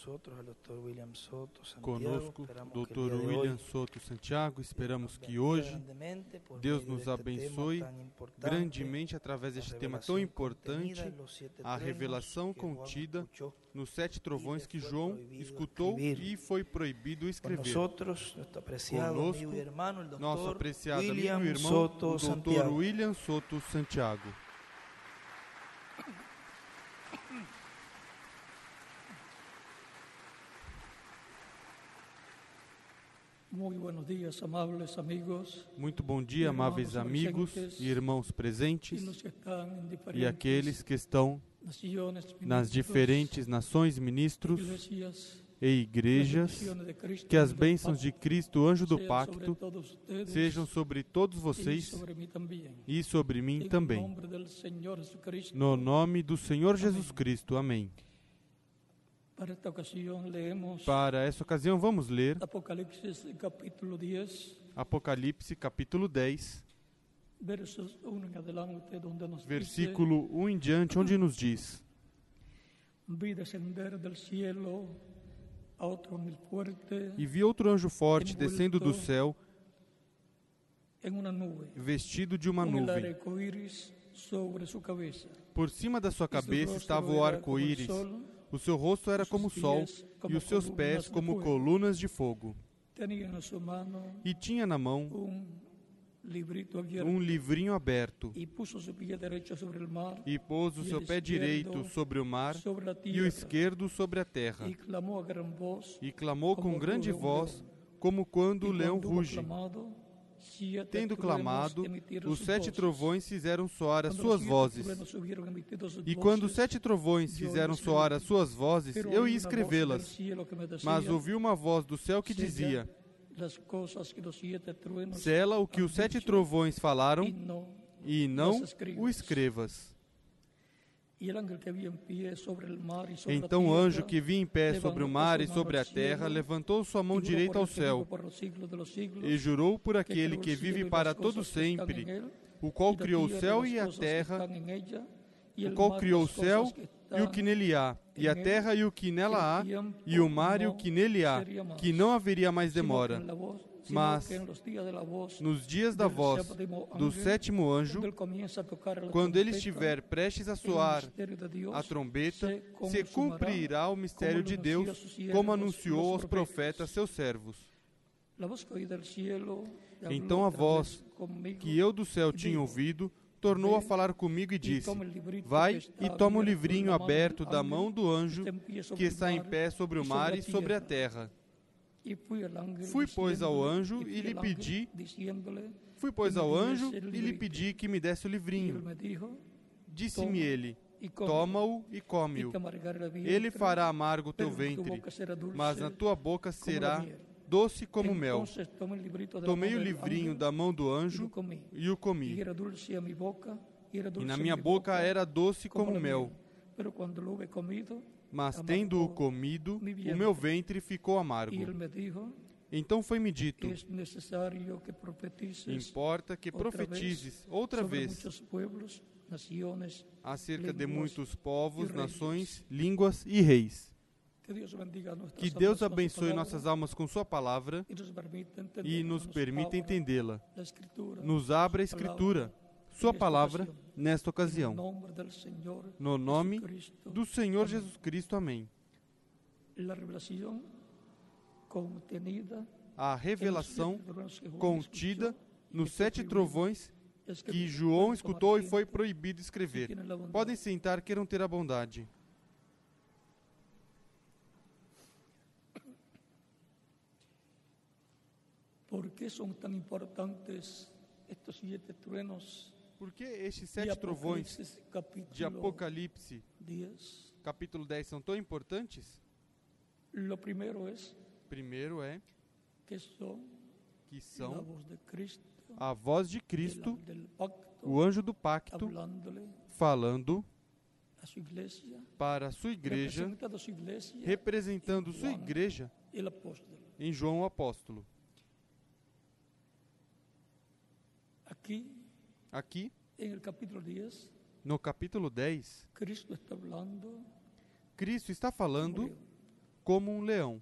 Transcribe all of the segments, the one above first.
nosotros al doctor William Soto Santiago. Conosco, de William Soto Santiago. Esperamos que hoje Deus nos abençoe grandemente através deste tema tão importante, a revelação contida nos sete trovões que João escutou e foi proibido escrever. Conosco, Nosso apreciado amigo e irmão, o. Santiago. William Soto Santiago. Muy buenos días, amables amigos Muito bom dia, amáveis amigos e irmãos presentes e aqueles que estão nas diferentes nações, ministros e igrejas. Que as bênçãos de Cristo, anjo do pacto, sejam sobre todos vocês e sobre mim também. No nome do Senhor Jesus Cristo. Amém. Para esta ocasión leemos Para essa ocasião, vamos ler Apocalipsis capítulo 10, Apocalipse capítulo 10, versos 1 en adelante, donde nos versículo 1 em diante, onde nos diz: vi descender del cielo a otro ángel fuerte E vi outro anjo forte descendo do céu, en una nube, vestido de uma con el nuvem. arco iris sobre su cabeza. Por cima da sua cabeça estava o arco-íris. O seu rosto era como o sol e os seus pés como colunas de fogo. E tinha na mão um livrinho aberto. E pôs o seu pé direito sobre o mar e o esquerdo sobre a terra. E clamou com grande voz, como quando o leão ruge. Tendo clamado, os sete trovões fizeram soar as suas vozes. E quando os sete trovões fizeram soar as suas vozes, eu ia escrevê-las. Mas ouvi uma voz do céu que "Sella dizia: Sela o que os sete trovões falaram e não las escribas." o escrevas. Então o anjo que vinha em pé sobre o mar e sobre a ao terra levantou sua mão direita ao céu e jurou por que aquele que vive para todo sempre, o qual criou o céu e a terra, o qual criou o céu e o que nele há, e a terra e o que nela há, e o mar e o que nele há, que não haveria mais demora. Mas, Nos dias da voz do sétimo anjo, quando ele estiver prestes a soar a trombeta, se cumprirá o mistério de Deus, como anunciou aos profetas, seus servos. Então a voz Que eu do céu tinha ouvido, tornou a falar comigo e disse: Vai e toma o livrinho aberto da mão do anjo que está em pé sobre o mar e sobre a terra. Fui, pois, ao anjo e lhe pedi- Fui, pois, ao anjo e lhe pedi que me desse o livrinho. Disse-me ele: Toma-o e come-o. Ele fará amargo o teu ventre, mas na tua boca será doce como mel. Tomei o livrinho da mão do anjo e o comi. E na minha boca era doce como mel. Mas tendo-o comido, o meu ventre ficou amargo. Então foi-me dito: Importa que profetizes outra vez acerca de muitos povos, nações, línguas e reis. Que Deus abençoe nossas almas com Sua palavra e nos permita entendê-la. Nos abra a Escritura, Sua palavra, nesta ocasião. No nome do Senhor Jesus Cristo. Amém. A revelação contida nos sete trovões que João escutou e foi proibido escrever. Podem sentar, queiram ter a bondade. ¿Por qué son tan importantes estos siete truenos Por que estes sete trovões de Apocalipse, 10? capítulo 10, são tão importantes? Lo primero es Primeiro é que son que são voz Cristo, a voz de Cristo, pacto, o anjo do pacto, falando a su iglesia, para a sua igreja, representando sua igreja em João o apóstolo. Aquí, Aqui, en el capítulo 10, no capítulo 10, Cristo está falando como um leão.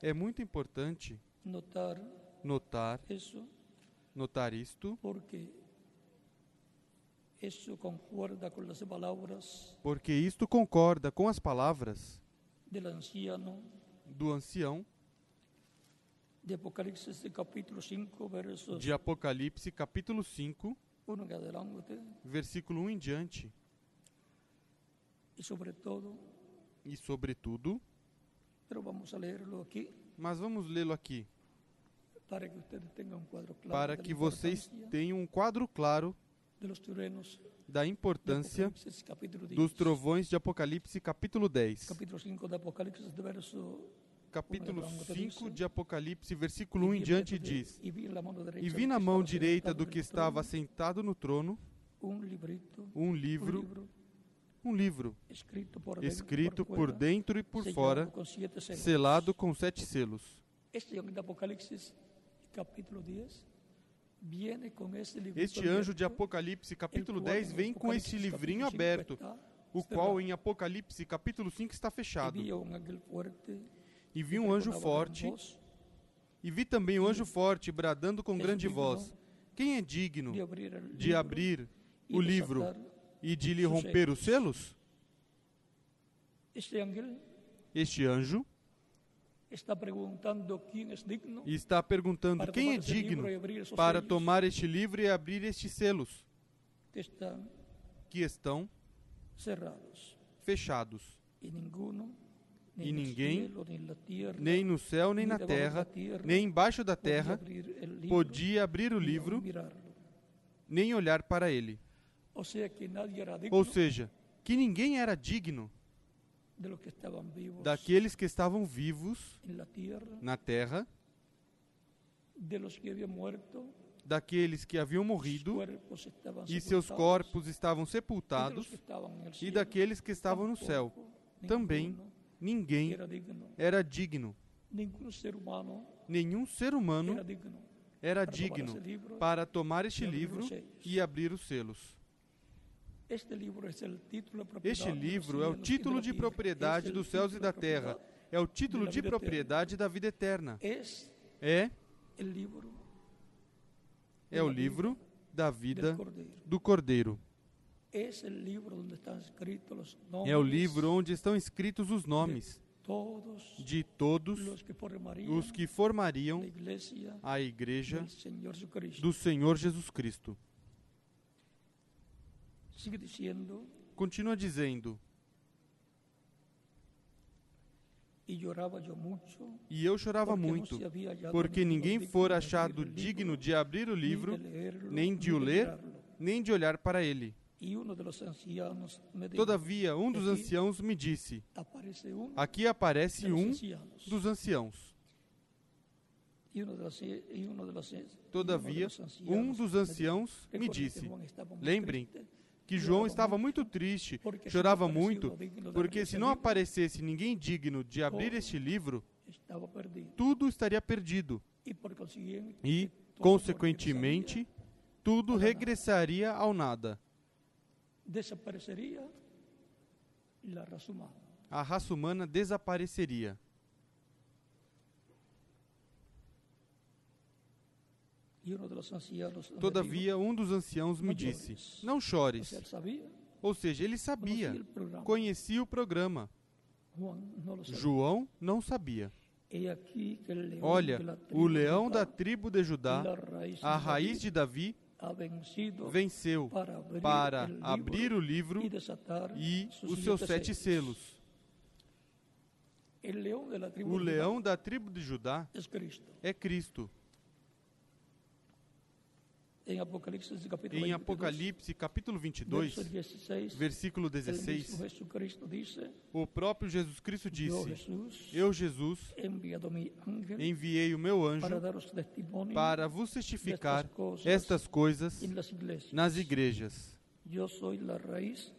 É muito importante notar notar, isto, porque isto concorda com as palavras do ancião de Apocalipsis de capítulo 5, versos de Apocalipse, capítulo 5, 1 en adelante, versículo 1 em diante. y sobre todo, E sobretudo, vamos a leerlo aquí mas vamos lê-lo aqui, para que claro para que vocês tenham um quadro claro truenos da importância Apocalipsis capítulo 10. dos trovões de Apocalipse, capítulo 10. Capítulo 5 de Apocalipsis, de verso Capítulo Vamos lá, 5 diz. de Apocalipse, versículo 1 y em diante diz: E vi na mão direita do que estava sentado no trono um livro, um livro escrito por, dentro e por fora, selado com sete selos. Este ángel de Apocalipsis, capítulo 10, viene con ese librito Este anjo de Apocalipse, capítulo cual 10, en vem com esse livrinho capítulo 5 aberto, o qual em Apocalipse, capítulo 5, está fechado. E vi um anjo forte, e vi também um anjo forte bradando com És grande voz: Quem é digno de abrir o livro e de lhe romper os selos? Este anjo está preguntando quién es digno está perguntando: Quem é digno para tomar este livro e abrir estes selos que estão cerrados. fechados? Y el ninguém, Nem no céu, nem na terra, nem embaixo da terra podia abrir o livro, nem olhar para ele. Ou seja, que ninguém era digno daqueles que estavam vivos na terra, daqueles que haviam morrido e seus corpos estavam sepultados, e daqueles que estavam no céu. Também ninguém era digno. Nenhum ser humano era digno para tomar este livro e abrir os selos. Este livro é o título de propriedade Este dos livro é de propriedade é dos céus e da terra. É o título de propriedade da vida eterna. É é o livro da vida do Cordeiro. É o livro onde estão escritos os nomes de todos os que formariam a igreja do Senhor Jesus Cristo. Continua dizendo: E eu chorava muito, porque ninguém fora abrir achado digno de abrir o livro, nem de o ler, nem de olhar para ele. Todavia, um dos anciãos me disse: Aqui aparece um dos anciãos. Todavia, um dos anciãos me "Recuerden que disse Lembrem que João estava muito, triste, chorava muito, porque se não aparecesse ninguém digno de abrir este livro, tudo estaria perdido. E, consequentemente, tudo regressaria ao nada. Desaparecería la raza humana. A raça humana desapareceria. Todavia, um dos anciãos me disse. Não chores. Ou seja, ele sabia, conhecia o programa. João não sabia. Olha, o leão da tribo de Judá, a raiz de Davi, venceu para abrir, o livro e os seus sete selos. O leão da tribo de Judá é Cristo. En Apocalipsis capítulo Em 22, Apocalipse, capítulo 22, verso 16, versículo el mismo 16, Jesucristo dice, o próprio Jesus Cristo disse: Eu, Jesus, enviei o meu anjo para vos testificar coisas estas coisas nas igrejas.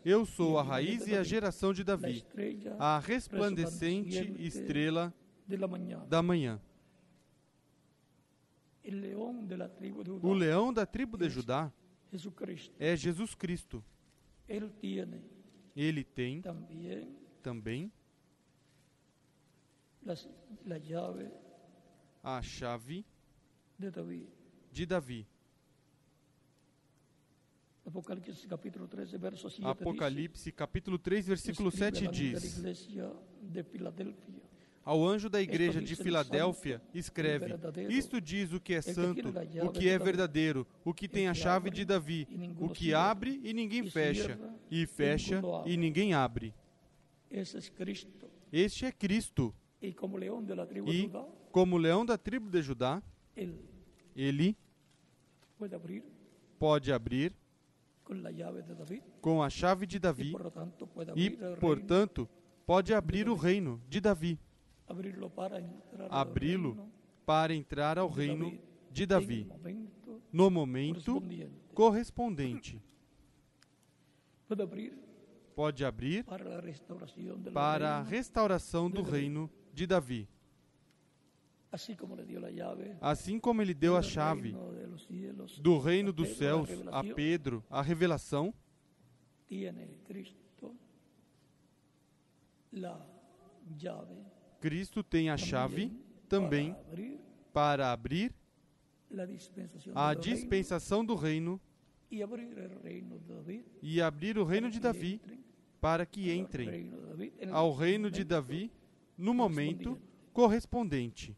Eu sou a raiz e a geração de Davi, a resplandecente estrela da manhã. El león de la tribu de Judá, O leão da tribo de Judá é Jesus Cristo. Ele tem também a chave de Davi. Apocalipsis capítulo 13, verso 7 Apocalipse, capítulo 3, versículo dice, 7 "Escribe al ángel de la diz: Ao anjo da igreja de Filadélfia, escreve: Isto diz o que é santo, o que é verdadeiro, o que tem a chave de Davi, o que abre e ninguém fecha, e fecha e ninguém abre. Este é Cristo. E, como leão da tribo de Judá, ele pode abrir com a chave de Davi e, portanto, pode abrir o reino de Davi, abrirlo para entrar abri-lo para entrar ao reino de Davi. no momento correspondente. Pode abrir para a restauração do reino de Davi. así como Assim como ele deu a chave do reino dos céus a Pedro, a revelação, tiene Cristo la llave Cristo tem a chave também para abrir a dispensação do reino e abrir o reino de Davi para que entrem ao reino de Davi no momento correspondente.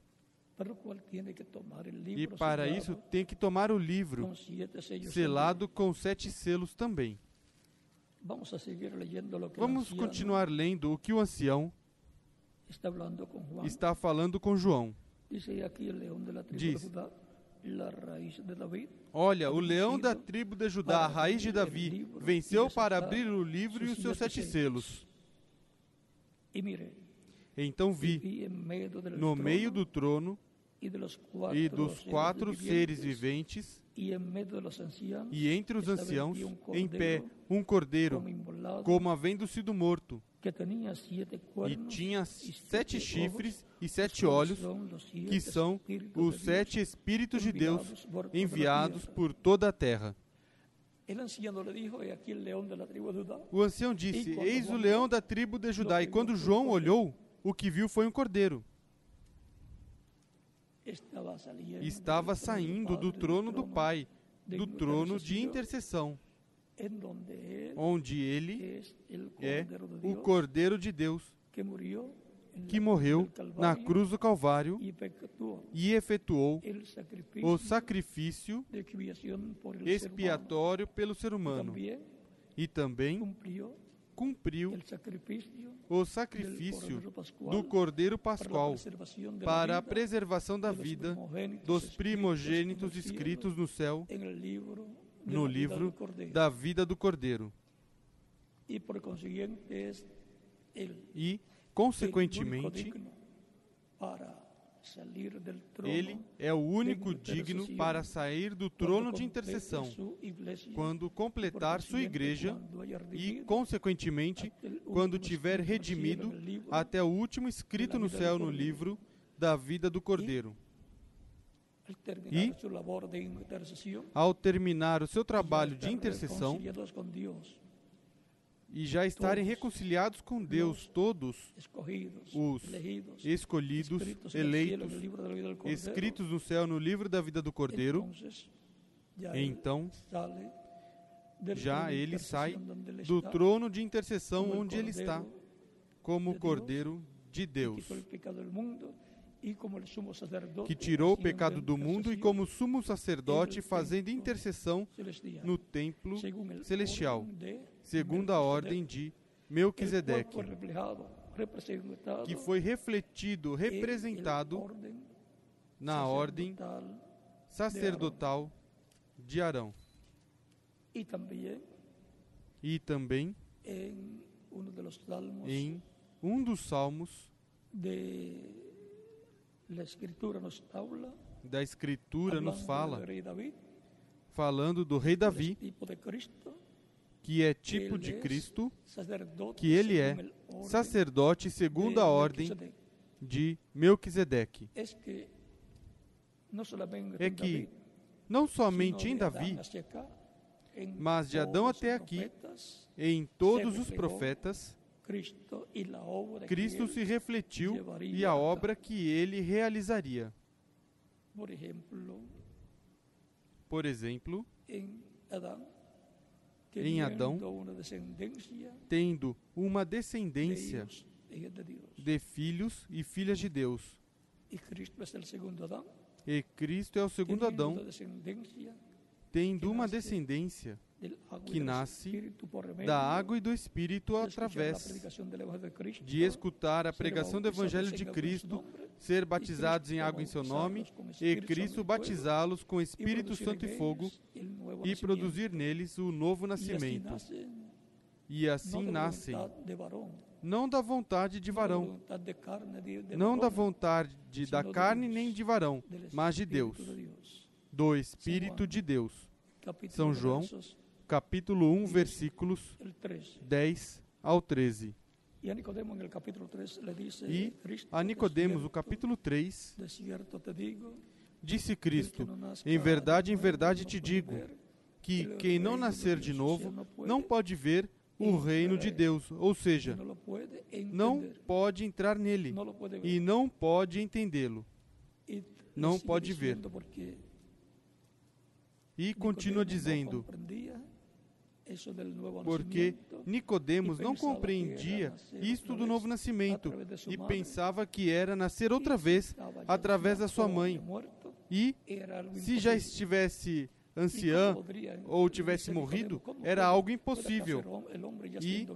E para isso tem que tomar o livro selado com sete selos também. Vamos continuar lendo o que o ancião está falando com João. Dice "He aquí el león de la tribu Diz. Olha, o leão da tribo de Judá, a raiz de Davi, venceu para abrir o livro e os seus sete selos. Então vi, no meio do trono e dos quatro seres viventes, e entre os anciãos, em pé, um cordeiro, como havendo sido morto, e tinha sete chifres e sete olhos, que são os sete Espíritos de Deus enviados por toda a terra. O ancião disse: Eis o leão da tribo de Judá. E quando João olhou, o que viu foi um cordeiro. Estava saindo do trono do Pai, do trono de intercessão, onde ele é o Cordeiro de Deus que morreu na cruz do Calvário e efetuou o sacrifício expiatório pelo ser humano. e também cumpriu o sacrifício do Cordeiro Pascual para a preservação da vida dos primogênitos escritos no céu, no livro da vida do Cordeiro. y por el E, consequentemente, ele é o único digno para sair do trono de intercessão, quando completar sua igreja e, consequentemente, quando tiver redimido até o último escrito no céu no livro da vida do Cordeiro. Intercesión, Ao terminar o seu trabalho de intercessão e já estarem reconciliados com Deus, todos os escolhidos, eleitos, escritos no céu no livro da vida do Cordeiro, então já ele sai do trono de intercessão onde ele está, como o Cordeiro de Deus, que tirou o pecado do mundo e como sumo sacerdote fazendo intercessão no templo celestial, segundo a ordem de el Melquisedeque, que foi refletido, representado na ordem sacerdotal de Arão. E também em um dos salmos de la escritura nos habla da Escritura nos fala, falando do rei Davi, tipo que é tipo de Cristo, que ele é según el orden sacerdote segundo a ordem de Melquisedeque. É que não somente em Davi, mas de Adão até aqui, em todos os profetas, Cristo se refletiu e a obra que ele realizaria. Por exemplo, em Adão, tendo uma descendência de filhos e filhas de Deus. E Cristo é o segundo Adão, tendo uma descendência que nasce da água e do Espírito através de escutar a pregação do Evangelho de Cristo, ser batizados em água em seu nome, e Cristo batizá-los com Espírito Santo e fogo, e produzir neles o novo nascimento. E assim nascem, não da vontade de varão, não da vontade da carne nem de varão, mas de Deus, do Espírito de Deus. São João capítulo 1, versículos 10 ao 13. E a Nicodemos, o capítulo 3, disse Cristo: Em verdade, em verdade te digo, que quem não nascer de novo não pode ver o reino de Deus, ou seja, não pode entrar nele e não pode entendê-lo, não pode ver. E continua dizendo: porque Nicodemos não compreendia isto do novo nascimento e pensava que era nascer outra vez através da sua mãe. E se já estivesse anciã ou tivesse morrido, era algo impossível. E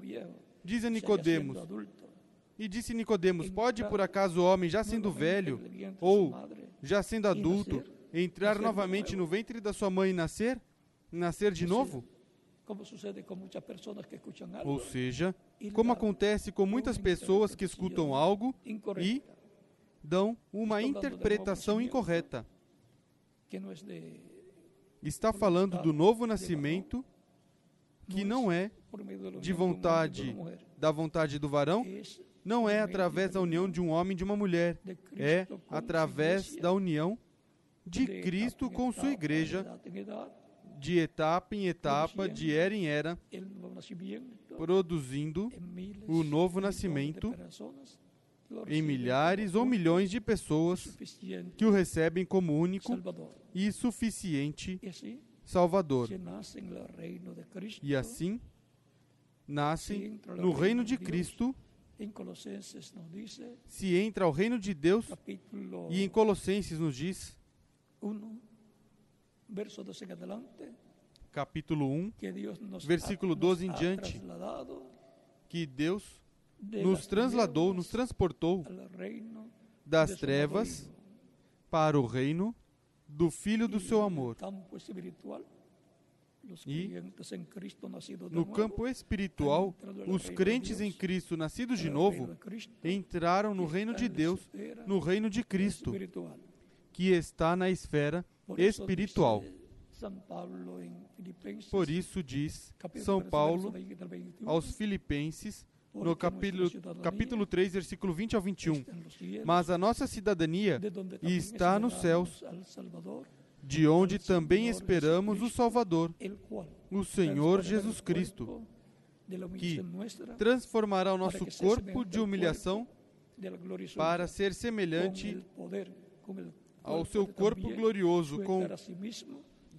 diz a Nicodemos, e disse Nicodemos: Pode por acaso o homem, já sendo velho ou já sendo adulto, entrar novamente no ventre da sua mãe e nascer? Nascer de novo? Ou seja, como acontece com muitas pessoas que escutam algo e dão uma interpretação incorreta. Está falando do novo nascimento que não é de vontade da vontade do varão, não é através da união de um homem e de uma mulher, é através da união de Cristo com sua igreja de etapa em etapa, de era em era, produzindo o novo nascimento em milhares ou milhões de pessoas que o recebem como único e suficiente Salvador. E assim, nascem no reino de Cristo. Se entra ao reino de Deus, e em Colossenses nos diz capítulo 1, versículo 12 em diante, que Deus nos transladou, nos transportou das trevas para o reino do Filho do seu amor. E no campo espiritual, os crentes em Cristo, nascidos de novo, entraram no reino de Deus, no reino de Cristo, que está na esfera espiritual. Por isso diz São Paulo aos Filipenses, no capítulo, capítulo 3, versículo 20 ao 21. Mas a nossa cidadania está nos céus, de onde também esperamos o Salvador, o Senhor Jesus Cristo, que transformará o nosso corpo de humilhação para ser semelhante ao seu corpo glorioso, com,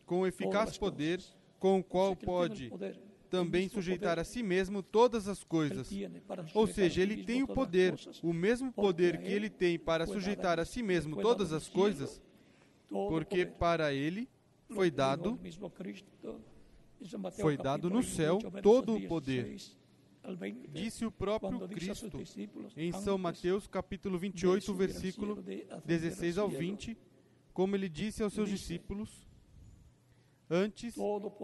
com eficaz poder, com o qual pode também sujeitar a si mesmo todas as coisas. Ou seja, ele tem o poder, o mesmo poder que ele tem para sujeitar a si mesmo todas as coisas, porque para ele foi dado foi dado no céu todo o poder. Disse o próprio Cristo em São Mateus capítulo 28, versículo 16 ao 20, como ele disse aos seus discípulos, antes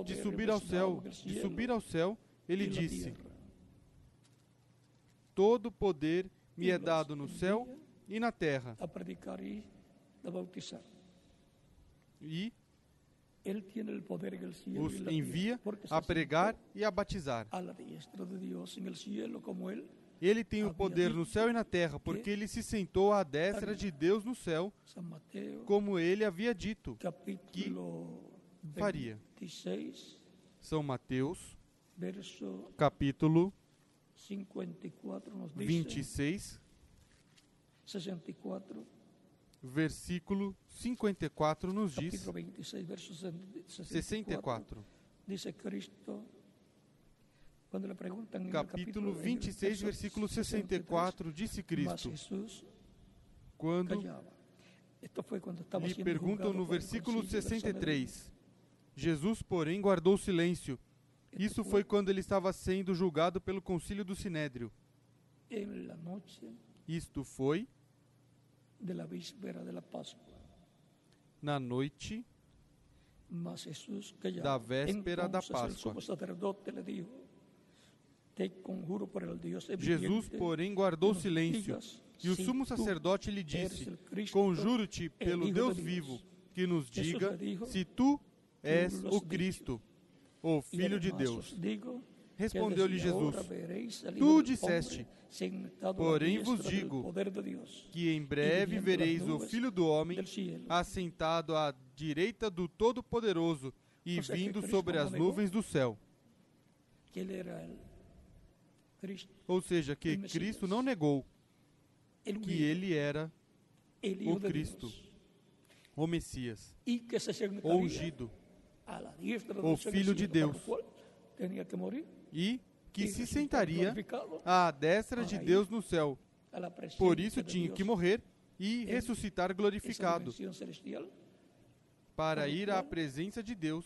de subir ao céu, de subir ao céu, ele disse: Todo poder me é dado no céu e na terra. E os envia a pregar e a batizar. Ele tem o poder no céu e na terra, porque ele se sentou à destra de Deus no céu, como ele havia dito que faria. São Mateus, capítulo 54 nos dice, 26, 64, versículo 54 nos diz, capítulo 26, verso 64, 64, dice Cristo, quando en el capítulo en el 26, verso versículo 63, 64, disse Cristo, quando lhe perguntam no versículo concilio del Sanedrín. 63. Jesus, porém, guardou silêncio. Isso foi quando ele estava sendo julgado pelo concílio do Sinédrio. Isto foi de la víspera de la Pascua. na noite Mas Jesús callaba. Da véspera da Entonces Pascua. sumo sacerdote le dijo, te conjuro por el Dios Jesus, porém, guardou silêncio. E o sumo sacerdote lhe disse: Conjuro-te el pelo Deus de vivo, que nos Jesus diga se tu és o. Cristo, o Filho de Deus. Respondeu-lhe Jesus: Tu disseste, porém vos digo Que em breve vereis o Filho do Homem assentado à direita do Todo-Poderoso e vindo sobre as nuvens do céu. Ou seja, que. Cristo não negou que ele era o Cristo, o Messias, o ungido, o Filho de Deus. E que se sentaria à destra de Deus no céu. Por isso tinha que morrer e ressuscitar esa glorificado para ir à presença de Deus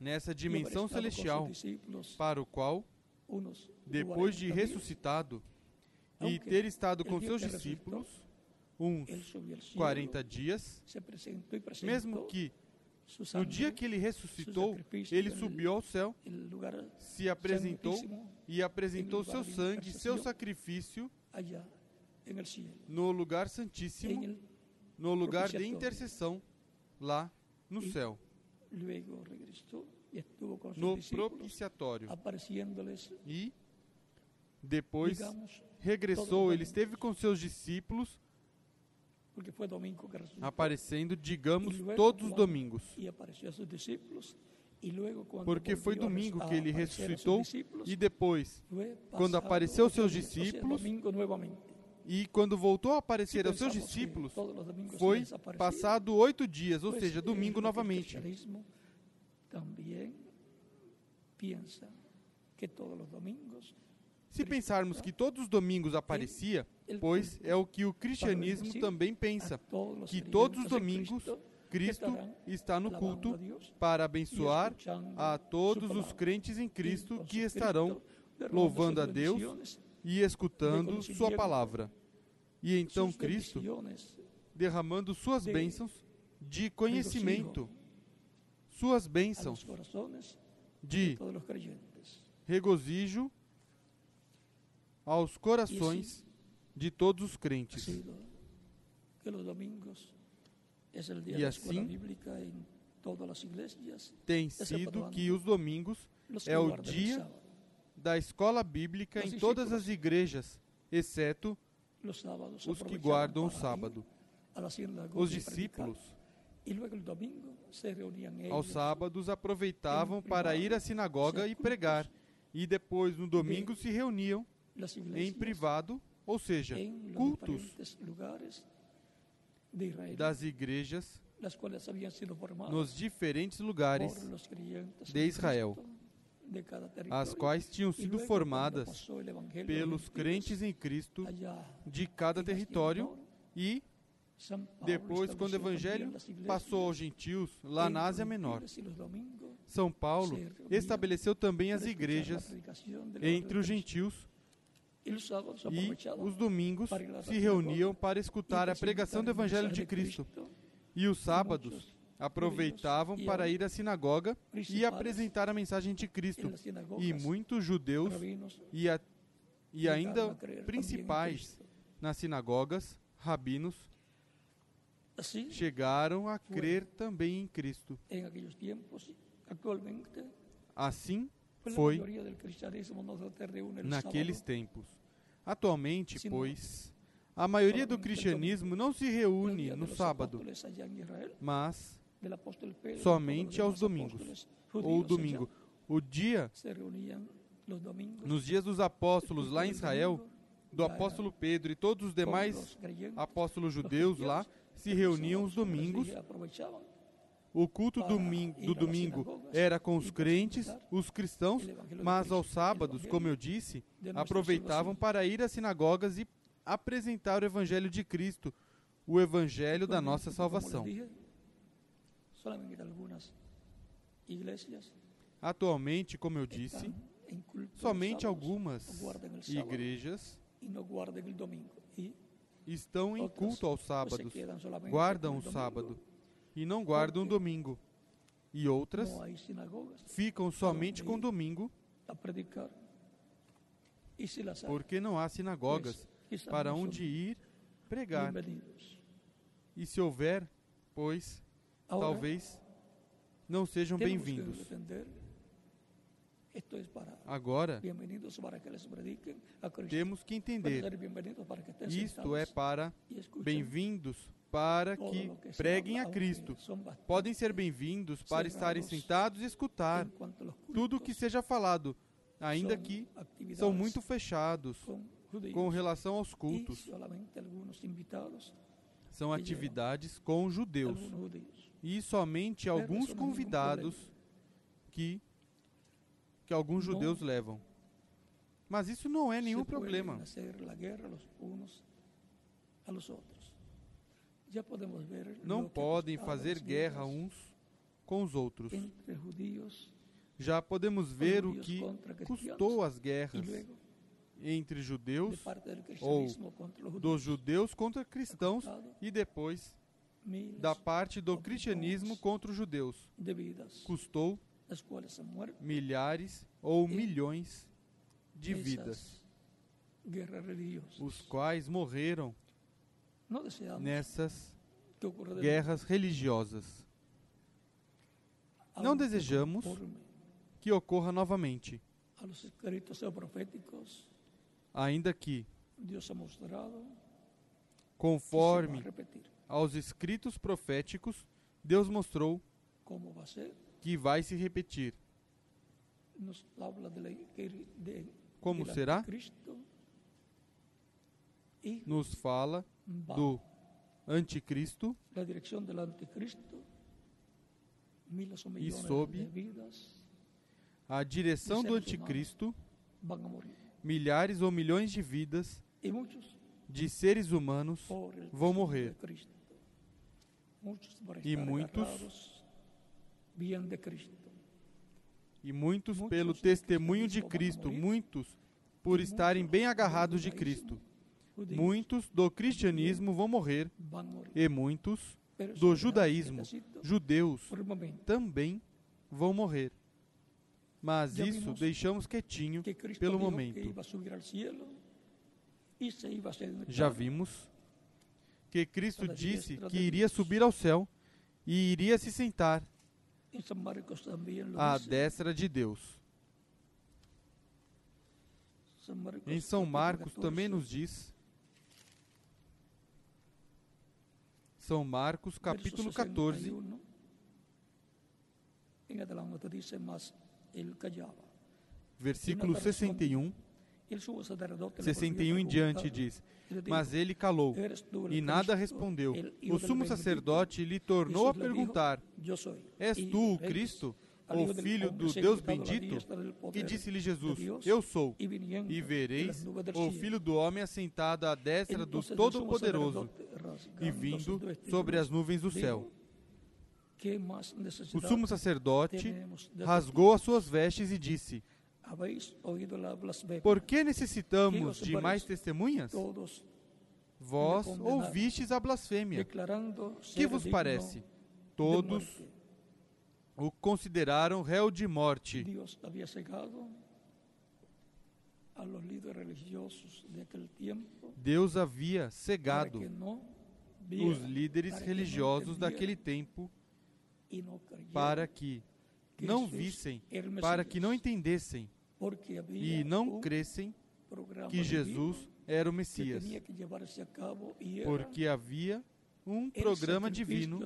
nessa dimensão celestial, para o qual, depois de 40 días, ressuscitado e ter estado com seus discípulos uns él subió al cielo, 40 dias, mesmo que no dia que ele ressuscitou, ele el- subiu ao céu, se apresentou e apresentou seu sangue, seu sacrifício no lugar santíssimo, no lugar de intercessão, lá no céu, no propiciatório. E depois regressou, ele esteve com seus discípulos, porque fue domingo que aparecendo, digamos, E luego, todos os domingos. y apareció a sus discípulos y luego Porque foi domingo que ele ressuscitou e depois, quando apareceu aos seus discípulos, e quando voltou a aparecer aos seus discípulos, foi passado oito dias, ou seja, domingo novamente. también piensa que todos los domingos Se pensarmos que todos os domingos aparecia, pois é o que o cristianismo também pensa, que todos os domingos Cristo está no culto para abençoar a todos os crentes em Cristo que estarão louvando a Deus e escutando Sua palavra. E então Cristo derramando suas bênçãos de conhecimento, suas bênçãos de regozijo aos corações de todos os crentes. las iglesias. Tem sido que os domingos é o dia da escola bíblica em todas as igrejas, exceto os que guardam o sábado. Os discípulos, aos sábados, aproveitavam para ir à sinagoga e pregar, e depois, no domingo, se reuniam em privado, ou seja, cultos das igrejas nos diferentes lugares, de Israel, as quais tinham sido formadas pelos crentes em Cristo de cada território e depois, quando o evangelho passou aos gentios lá na Ásia Menor. São Paulo estabeleceu também as igrejas entre os gentios e os domingos se reuniam para escutar a pregação do Evangelho de Cristo. Cristo E os sábados aproveitavam para ir à sinagoga e apresentar a mensagem de Cristo. E muitos judeus e, a, e ainda principais nas sinagogas, rabinos, Así, chegaram a crer também em Cristo. Assim foi naqueles tempos. Atualmente, pois, a maioria do cristianismo não se reúne no sábado, mas somente aos domingos, ou domingo. O dia Nos dias dos apóstolos lá em Israel, do apóstolo Pedro e todos os demais apóstolos judeus lá se reuniam os domingos. O culto do domingo era com os crentes, os cristãos, mas aos sábados, como eu disse, aproveitavam para ir às sinagogas e apresentar o Evangelho de Cristo, o Evangelho da nossa salvação. Atualmente, como eu disse, somente algumas igrejas estão em culto aos sábados, guardam o sábado e não guardam domingo. E outras ficam somente com o domingo porque não há sinagogas para onde ir pregar. E se houver, pois, talvez não sejam bem-vindos. Agora, temos que entender. Isto é para bem-vindos para que preguem a Cristo. Podem ser bem-vindos para estarem sentados e escutar tudo o que seja falado, ainda que são muito fechados com relação aos cultos. São atividades com judeus. E somente alguns convidados que, que alguns judeus levam. Mas isso não é nenhum problema. Não podem fazer guerra uns com os outros. Já podemos ver o que custou as guerras entre judeus ou dos judeus contra cristãos e depois da parte do cristianismo contra os judeus. Custou milhares ou milhões de vidas, os quais morreram nessas guerras religiosas. Não desejamos que ocorra novamente. Ainda que, conforme aos escritos proféticos, Deus mostrou que vai se repetir. Como será? Nos fala do anticristo e sob a direção do anticristo, milhares ou milhões de vidas de seres humanos vão morrer. E muitos e muitos pelo testemunho de Cristo, muitos por estarem bem agarrados de Cristo. Muitos do cristianismo vão morrer e muitos do judaísmo, judeus, também vão morrer. Mas isso deixamos quietinho pelo momento. Já vimos que Cristo disse que iria subir ao céu e iria se sentar à destra de Deus. Em São Marcos também nos diz São Marcos, capítulo 14. Versículo 61. 61 em diante diz: Mas ele calou e nada respondeu. O sumo sacerdote lhe tornou a perguntar: És tu o Cristo? Ou filho do Deus bendito? E disse-lhe Jesus: Eu sou. E vereis o filho do homem assentado à destra do Todo-Poderoso e vindo sobre as nuvens do céu. O sumo sacerdote rasgou as suas vestes e disse: Por que necessitamos de mais testemunhas? Vós ouvistes a blasfêmia. Que vos parece? Todos o consideraram réu de morte. Deus havia cegado a los líderes religiosos de aquel tiempo Deus havia cegado os líderes religiosos daquele tempo para que não vissem, para que não entendessem e não crescem que Jesus era o Messias, porque havia um programa divino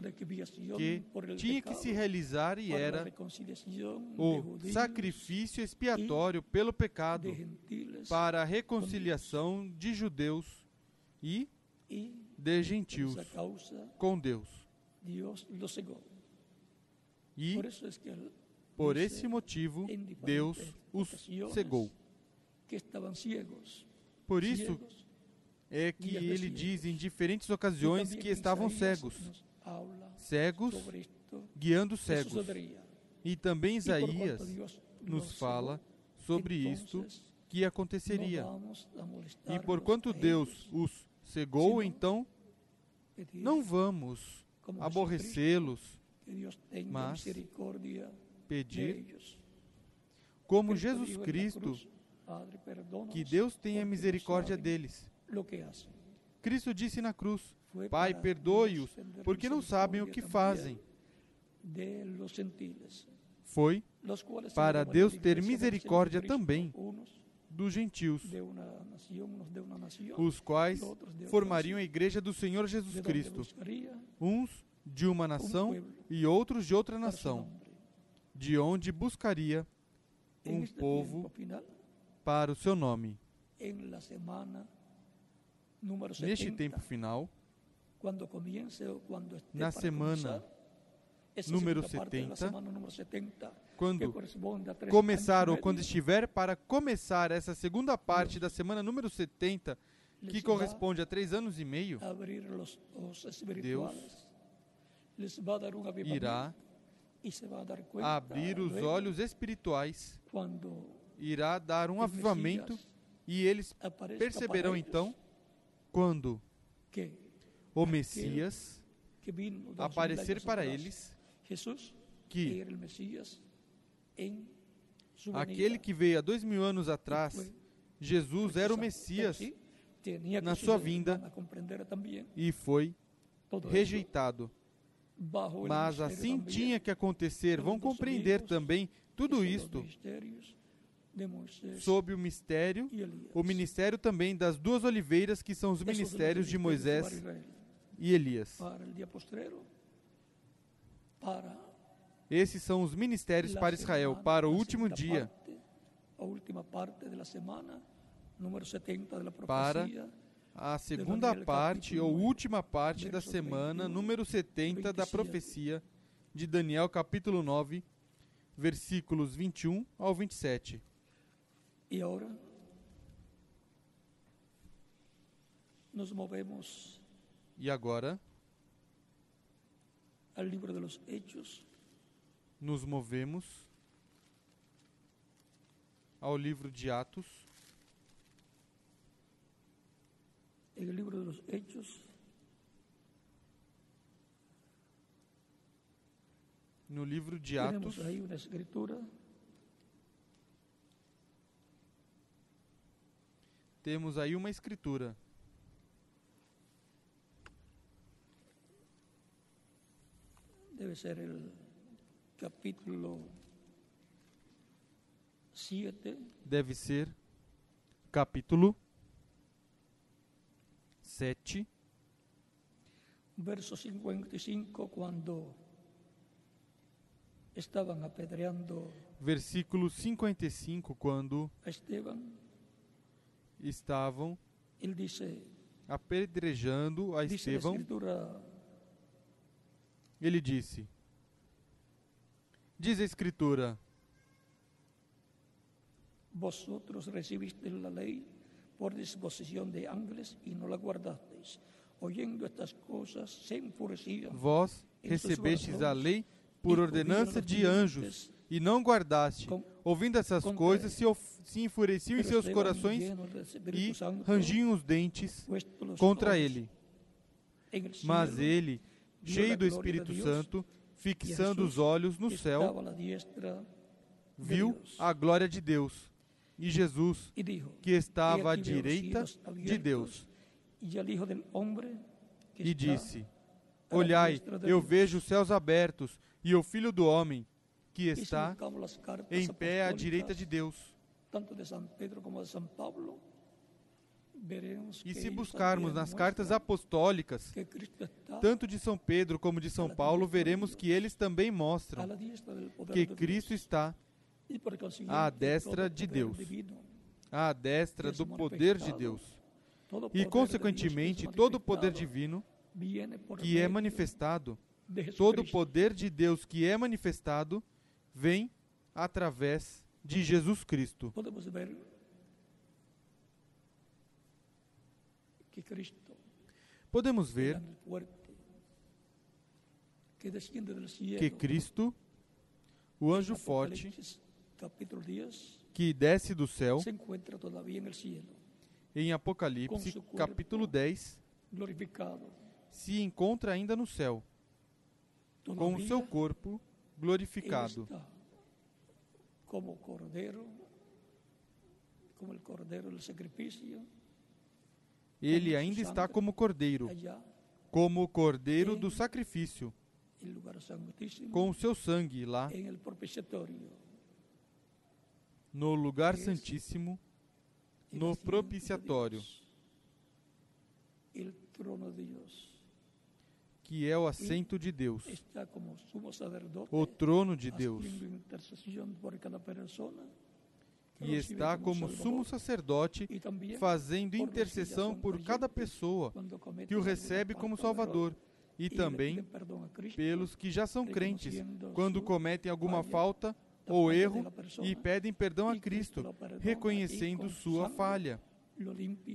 que tinha que se realizar e era o sacrifício expiatório pelo pecado para a reconciliação de judeus e de gentios com Deus. E por esse motivo Deus os cegou. Por isso é que ele diz em diferentes ocasiões que estavam cegos, cegos guiando cegos. E também Isaías nos fala sobre isto que aconteceria. E porquanto Deus os cegou, então não vamos aborrecê-los, mas pedir, como Jesus Cristo, que Deus tenha misericórdia deles. Cristo disse na cruz: Pai, perdoe-os, porque não sabem o que fazem. Foi para Deus ter misericórdia também dos gentios, os quais formariam a igreja do Senhor Jesus Cristo, uns de uma nação e outros de outra nação, de onde buscaria um povo para o seu nome. Neste tempo final, na semana número 70, quando começar ou quando estiver para começar essa segunda parte da semana número 70, que corresponde a três anos e meio, Deus irá abrir os olhos espirituais, irá dar um avivamento e eles perceberão então quando o Messias aparecer para eles, que aquele que veio há dois mil anos atrás, Jesus era o Messias na sua vinda e foi rejeitado. Mas assim tinha que acontecer. Vão compreender também tudo isto sob o mistério, o ministério também das duas oliveiras, que são os ministérios de Moisés e Elias. Esses são os ministérios para Israel, para o último dia, para a segunda parte ou última parte da semana, número 70 da profecia de Daniel, capítulo 9, versículos 21 ao 27. E agora nos movemos E agora al libro de los Hechos, nos movemos ao livro de Atos, en el libro de los Hechos, no livro de Atos, tenemos ahí una escritura temos aí uma escritura. debe ser el capítulo 7, Deve ser capítulo 7, verso 55, cuando estaban apedreando versículo 55, quando Esteban, estavam él dice, apedrejando a Estevão, ele disse: Diz a Escritura: vosotros recibisteis la ley por disposición de ángeles y no la guardasteis. Oyendo estas cosas, se enfurecían. Vós recebestes a lei por e ordenança de os anjos e não guardaste. com- Ouvindo essas coisas, se, se enfureciam em seus corações e rangiam os dentes contra ele. Mas ele, cheio do Espírito Santo, fixando os olhos no céu, viu a glória de Deus e Jesus, que estava à "He aquí veo os direita de Deus, e disse: Olhai, eu Deus." vejo os céus abertos e o Filho do Homem, que está em pé à direita de Deus. E se buscarmos nas cartas apostólicas, tanto de São Pedro como de São Paulo, veremos que eles também mostram que Cristo está à destra de Deus, à destra do poder de Deus. E, consequentemente, todo o poder divino que é manifestado, todo o poder de Deus que é manifestado, vem através de Jesus Cristo. Podemos ver que Cristo, o anjo forte, que desce do céu, em Apocalipse, capítulo 10, se encontra ainda no céu, com o seu corpo glorificado. Como cordeiro, como o cordeiro do sacrifício, ele ainda está como cordeiro, como cordeiro do sacrifício, com o seu sangue lá, no lugar santíssimo, no propiciatório, que é o assento de Deus, o trono de Deus, e está como sumo sacerdote fazendo intercessão por cada pessoa que o recebe como Salvador. e também pelos que já são crentes, quando cometem alguma falta ou erro e pedem perdão a Cristo, reconhecendo sua falha,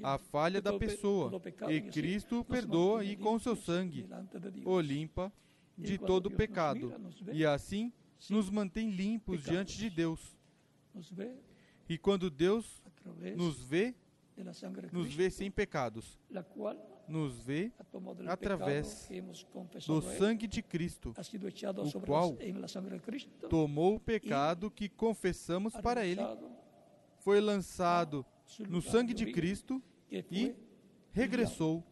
a falha da pessoa, e Cristo perdoa e com seu sangue o limpa de todo pecado, e assim nos mantém limpos diante de Deus. E quando Deus nos vê, nos vê sem pecados, nos vê através do sangue de Cristo, o qual tomou o pecado que confessamos para Ele, foi lançado no sangue de Cristo e regressou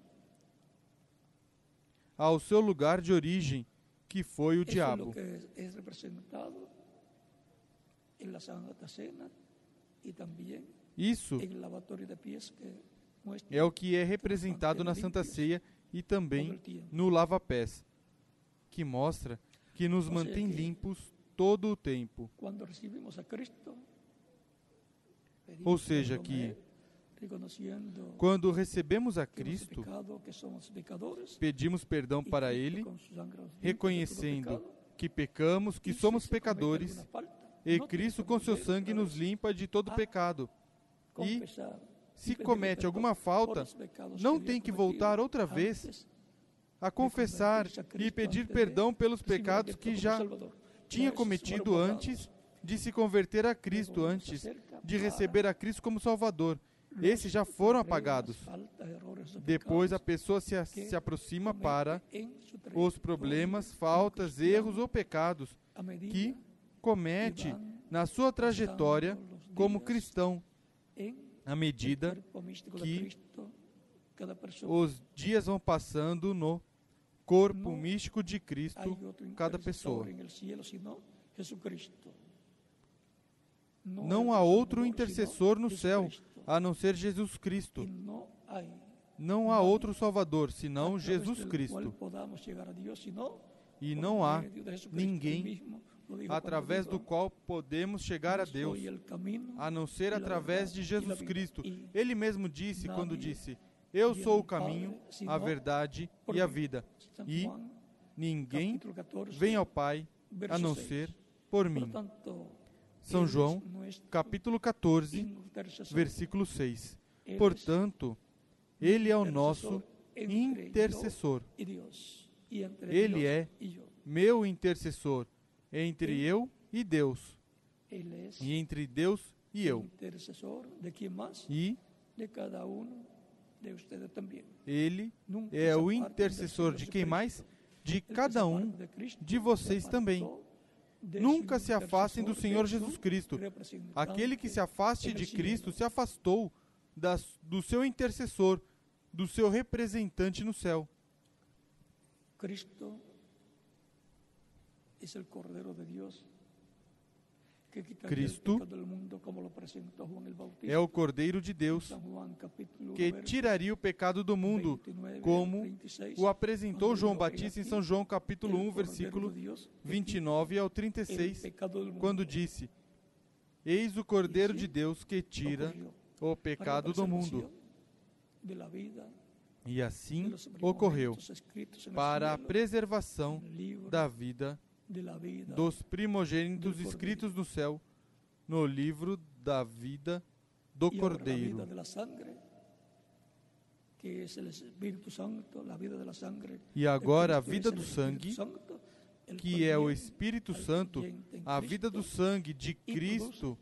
ao seu lugar de origem, que foi o diabo. Isso é o que é representado na Santa Ceia e também no lava-pés, que mostra que nos mantém limpos todo o tempo. Ou seja, que quando recebemos a Cristo, pedimos perdão para Ele, reconhecendo que pecamos, que somos pecadores e Cristo, com seu sangue, nos limpa de todo pecado. E, se comete alguma falta, não tem que voltar outra vez a confessar e pedir perdão pelos pecados que já tinha cometido antes de se converter a Cristo, antes de receber a Cristo como Salvador. Esses já foram apagados. Depois a pessoa se, se aproxima para os problemas, faltas, erros ou pecados que comete na sua trajetória como cristão, à medida que os dias vão passando no corpo místico de Cristo, cada pessoa. Não há outro intercessor no céu a não ser Jesus Cristo. Não há outro Salvador senão Jesus Cristo. E não há ninguém através do qual podemos chegar a Deus, a não ser através de Jesus Cristo. Ele mesmo disse quando disse: Eu sou o caminho, a verdade e a vida. E ninguém vem ao Pai a não ser por mim. São João, capítulo 14, versículo 6. Portanto, Ele é o nosso intercessor. Ele é meu intercessor entre eu e Deus. E entre Deus e eu. E ele é o intercessor de quem mais? De cada um de vocês também. Nunca se afastem do Senhor Jesus Cristo. Aquele que se afaste de Cristo se afastou das, do seu intercessor, do seu representante no céu. Cristo é o Cordeiro de Deus que tiraria o pecado do mundo, como o apresentou João Batista em São João capítulo 1, versículo 29 ao 36, quando disse: Eis o Cordeiro de Deus que tira o pecado do mundo. E assim ocorreu para a preservação da vida dos primogênitos escritos no céu, no livro da vida do Cordeiro. E agora a vida do sangue, que é o Espírito Santo, a vida do sangue de Cristo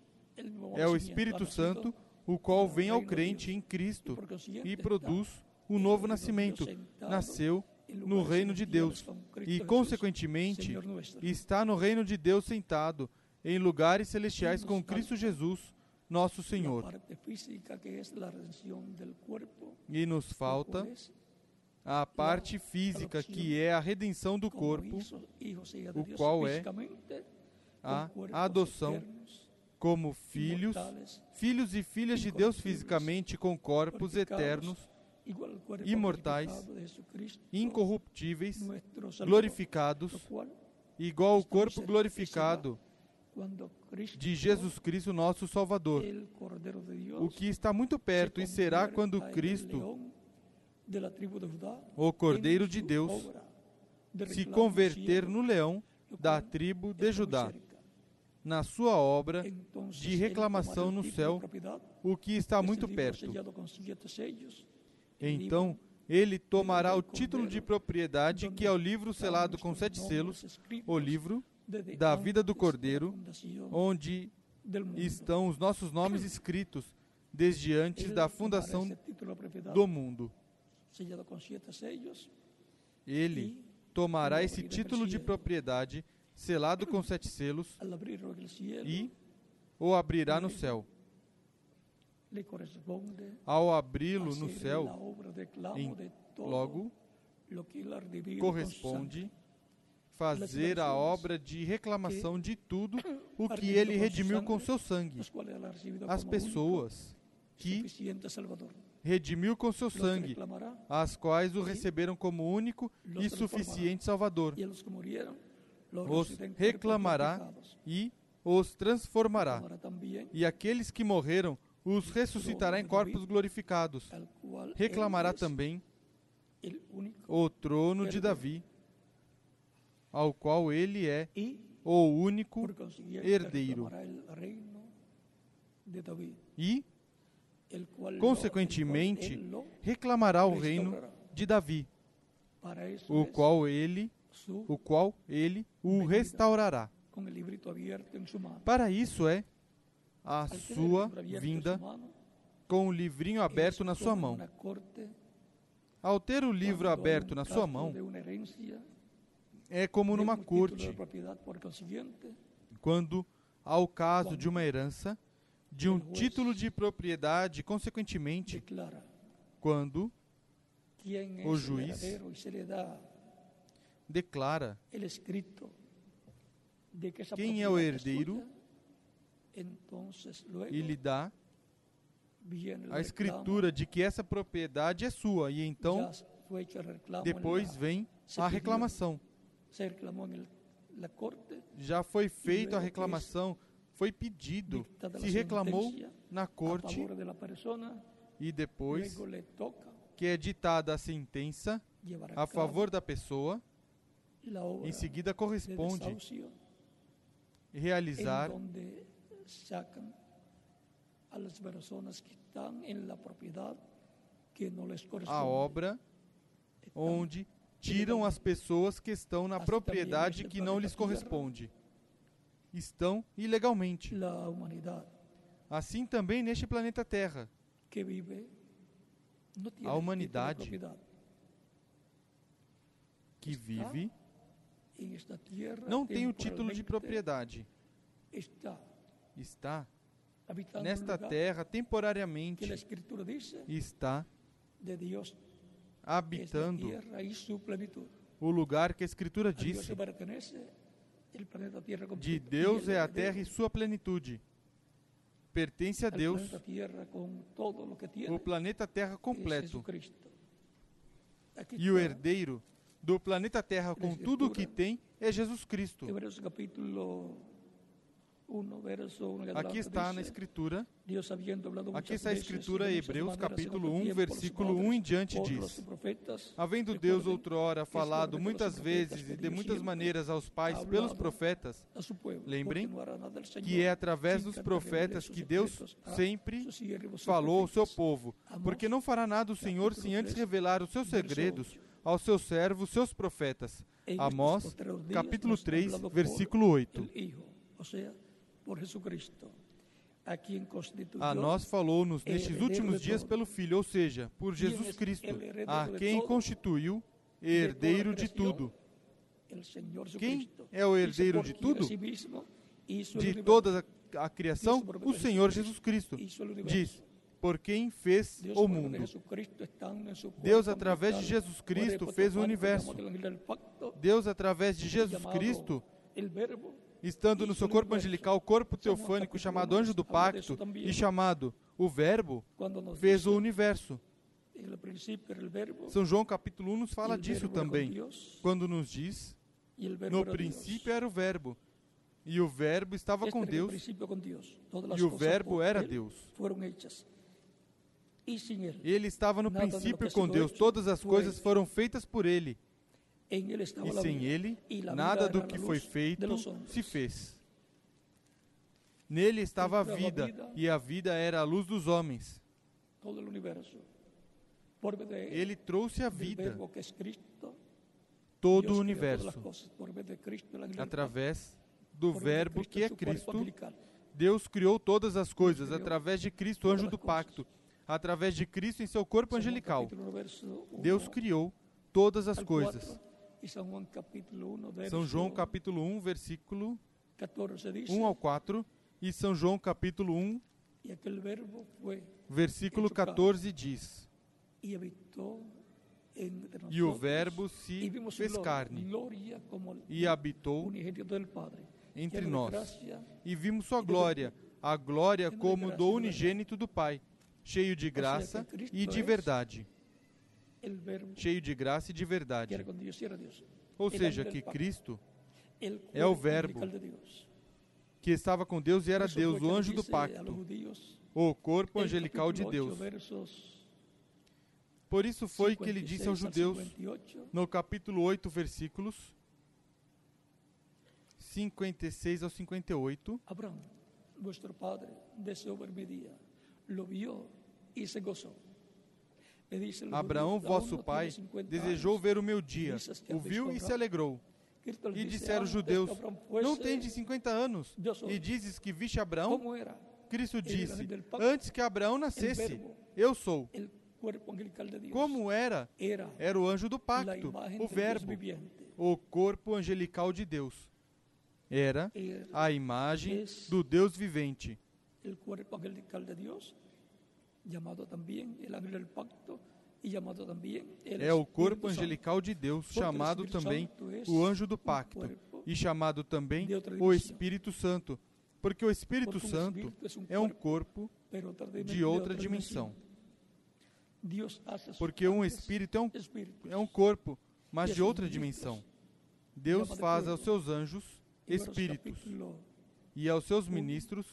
é o Espírito Santo, o qual vem ao crente em Cristo e produz o novo nascimento. Nasceu no reino de Deus e, consequentemente, está no reino de Deus sentado em lugares celestiais com Cristo Jesus, nosso Senhor. E nos falta a parte física, que é a redenção do corpo, o qual é a adoção como filhos, filhos e filhas de Deus fisicamente com corpos eternos imortais, incorruptíveis, glorificados, igual ao corpo glorificado de Jesus Cristo, nosso Salvador, o que está muito perto e será quando Cristo, o Cordeiro de Deus, se converter no leão da tribo de Judá, na sua obra de reclamação no céu, o que está muito perto. Então ele tomará o título de propriedade, que é o livro selado com sete selos, o livro da vida do Cordeiro, onde estão os nossos nomes escritos desde antes da fundação do mundo. Ele tomará esse título de propriedade selado com sete selos e o abrirá no céu. Ao abri-lo no céu, em, logo corresponde fazer a obra de reclamação de tudo o que ele redimiu com seu sangue. As pessoas que redimiu com seu sangue, as quais o receberam como único e suficiente Salvador. Os reclamará e os transformará. E aqueles que morreram os ressuscitará em corpos glorificados. Reclamará também o trono de Davi, ao qual ele é o único herdeiro. E, consequentemente, reclamará o reino de Davi, o qual ele, o qual ele o restaurará. Para isso é a sua vinda com o livrinho aberto na sua mão. Ao ter o livro aberto na sua mão, é como numa corte, quando há o caso de uma herança, de um título de propriedade, consequentemente, quando o juiz declara quem é o herdeiro e lhe dá a escritura de que essa propriedade é sua, e então depois vem a reclamação. Já foi feita a reclamação, foi pedido, se reclamou na corte e depois que é ditada a sentença a favor da pessoa, em seguida corresponde realizar sacan a las personas que están en la propiedad que no les corresponde. A obra onde tiram as pessoas que estão na propriedade que não lhes corresponde. Estão ilegalmente. Assim também neste planeta Terra. A humanidade que vive não tem o título de propriedade está nesta terra temporariamente, está habitando o lugar que a Escritura disse De. Deus é a terra e sua plenitude. Pertence a Deus o planeta Terra es completo. E o está herdeiro do planeta Terra com tudo o que tem é Jesus Cristo. Hebreos capítulo 1, verso 1 en Aqui está na Escritura. Aqui está a Escritura, Hebreus, capítulo otro 1, tiempo, por los versículo 1 padres, em diante diz: Havendo Deus outrora falado muitas vezes e de muitas maneiras aos pais pelos profetas, Lembrem que é através dos profetas que Deus sempre falou ao seu povo. Porque não fará nada o Senhor sem antes revelar os seus segredos aos seus servos, seus profetas. Amós, capítulo nos ha 3, hablado por versículo 8. Por Jesucristo, a quien constituyó A nós falou-nos nestes últimos dias pelo Filho, ou seja, por Jesus Cristo, a quem constituiu herdeiro de tudo, Quem é o herdeiro de tudo? de toda a, criação, o Senhor Jesus Cristo. Diz: Por quem fez o mundo. Deus, através de Jesus Cristo, fez o universo. Deus, através de Jesus Cristo, estando no seu corpo angelical, o corpo teofânico chamado anjo do pacto e chamado o Verbo, fez o universo. São João capítulo 1 nos fala disso também, quando nos diz: No princípio era o Verbo, e o Verbo estava com Deus, e o Verbo era Deus. Ele estava no princípio com Deus, todas as coisas foram feitas por Ele, e sem Ele, nada do que foi feito se fez. Nele estava a vida, e a vida era a luz dos homens. Ele trouxe a vida, todo o universo, através do Verbo que é Cristo. Deus criou todas as coisas através de Cristo, anjo do pacto, através de Cristo em seu corpo angelical. Deus criou todas as coisas. San Juan capítulo 1, verso São João capítulo 1, versículo 14 dice, 1 ao 4 e São João capítulo 1, y aquel verbo fue versículo Hecho carne. 14 diz: y habitó entre nosotros, E o Verbo se fez carne como e habitou entre nós. E vimos sua glória, a glória como do e unigênito do Pai, cheio de graça e de verdade. Cheio de graça e de verdade. Ou seja, que Cristo, é o Verbo. que estava com Deus e era Por Deus, o anjo do pacto, o corpo el angelical de Deus. 8, versos Por isso foi que ele disse aos 56 al judeus, 58, no capítulo 8, versículos 56 ao 58, Abraham, vuestro padre, deseó ver mi día, lo vio y se gozó. Abraão, vosso pai, tiene 50 desejou ver o meu dia, o viu e se alegrou. E disseram os que judeus, não tendes 50 anos, e dizes que viste Abraão? Cristo disse, antes que Abraão nascesse, eu sou. De Como era? era o anjo do pacto, o verbo, o corpo angelical de Deus. Era a imagem do Deus vivente. Llamado también el ángel del pacto É o corpo angelical de Deus, chamado também o anjo do pacto, e chamado também o. Espírito Santo, porque o Espírito Santo é um corpo, de outra dimensão. Porque um espírito é um, é um corpo, mas de outra dimensão. Deus faz aos seus anjos espíritos e aos seus ministros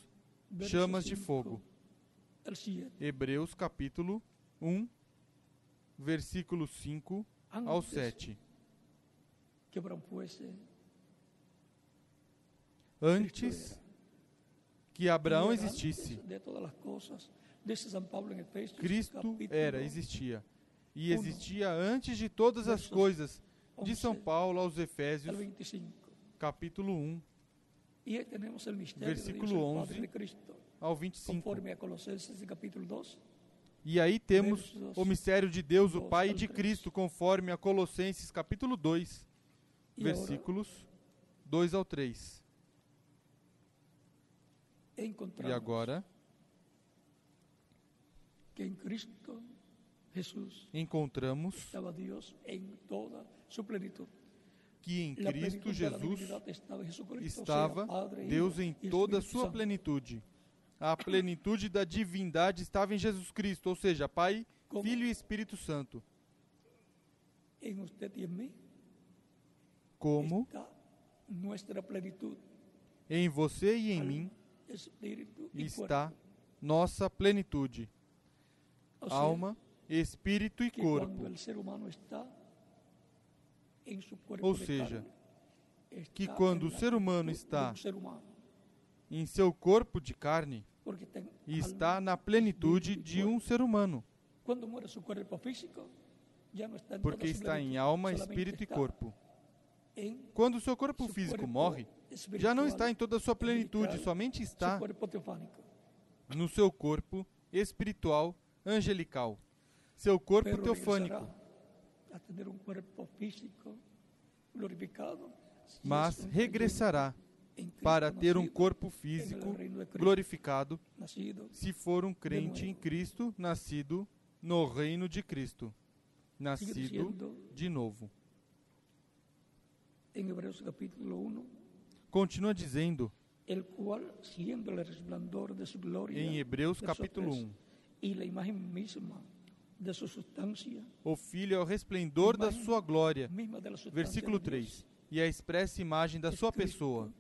chamas de fogo. Hebreus capítulo 1, versículo 5 ao Antes 7. que Abraham fuese, Antes que Abraão existisse, Cristo era, existia. E existia antes de todas as coisas. De 11 São Paulo aos Efésios, 25. capítulo 1 Y ahí tenemos el misterio Versículo de Dios, el Padre 11. Ao 25. conforme a Colosenses capítulo 2, E aí temos o mistério de Deus, o 12 Pai e de 13. Cristo, conforme a Colossenses capítulo 2, y ahora versículos 2 ao 3. E agora que en Cristo Jesús encontramos estaba Dios en toda su plenitud. que em Cristo Jesus estava Deus em toda a sua plenitude. A plenitude da divindade estava em Jesus Cristo, ou seja, Pai, Filho e Espírito Santo. Como? em você e em mim está nossa plenitude, alma, espírito e corpo. Ou seja, que quando o ser humano está em seu corpo de carne, está na plenitude de um ser humano. Porque está em alma, espírito e corpo. Quando o seu corpo físico morre, já não está em toda a sua plenitude, somente está no seu corpo espiritual angelical, seu corpo teofânico. Mas regressará para ter um corpo físico glorificado se for um crente em Cristo, nascido no reino de Cristo, nascido de novo. Em Hebreus capítulo 1, continua dizendo em Hebreus capítulo 1 o Filho é o resplendor da sua glória. Versículo 3. E a expressa imagem da sua pessoa.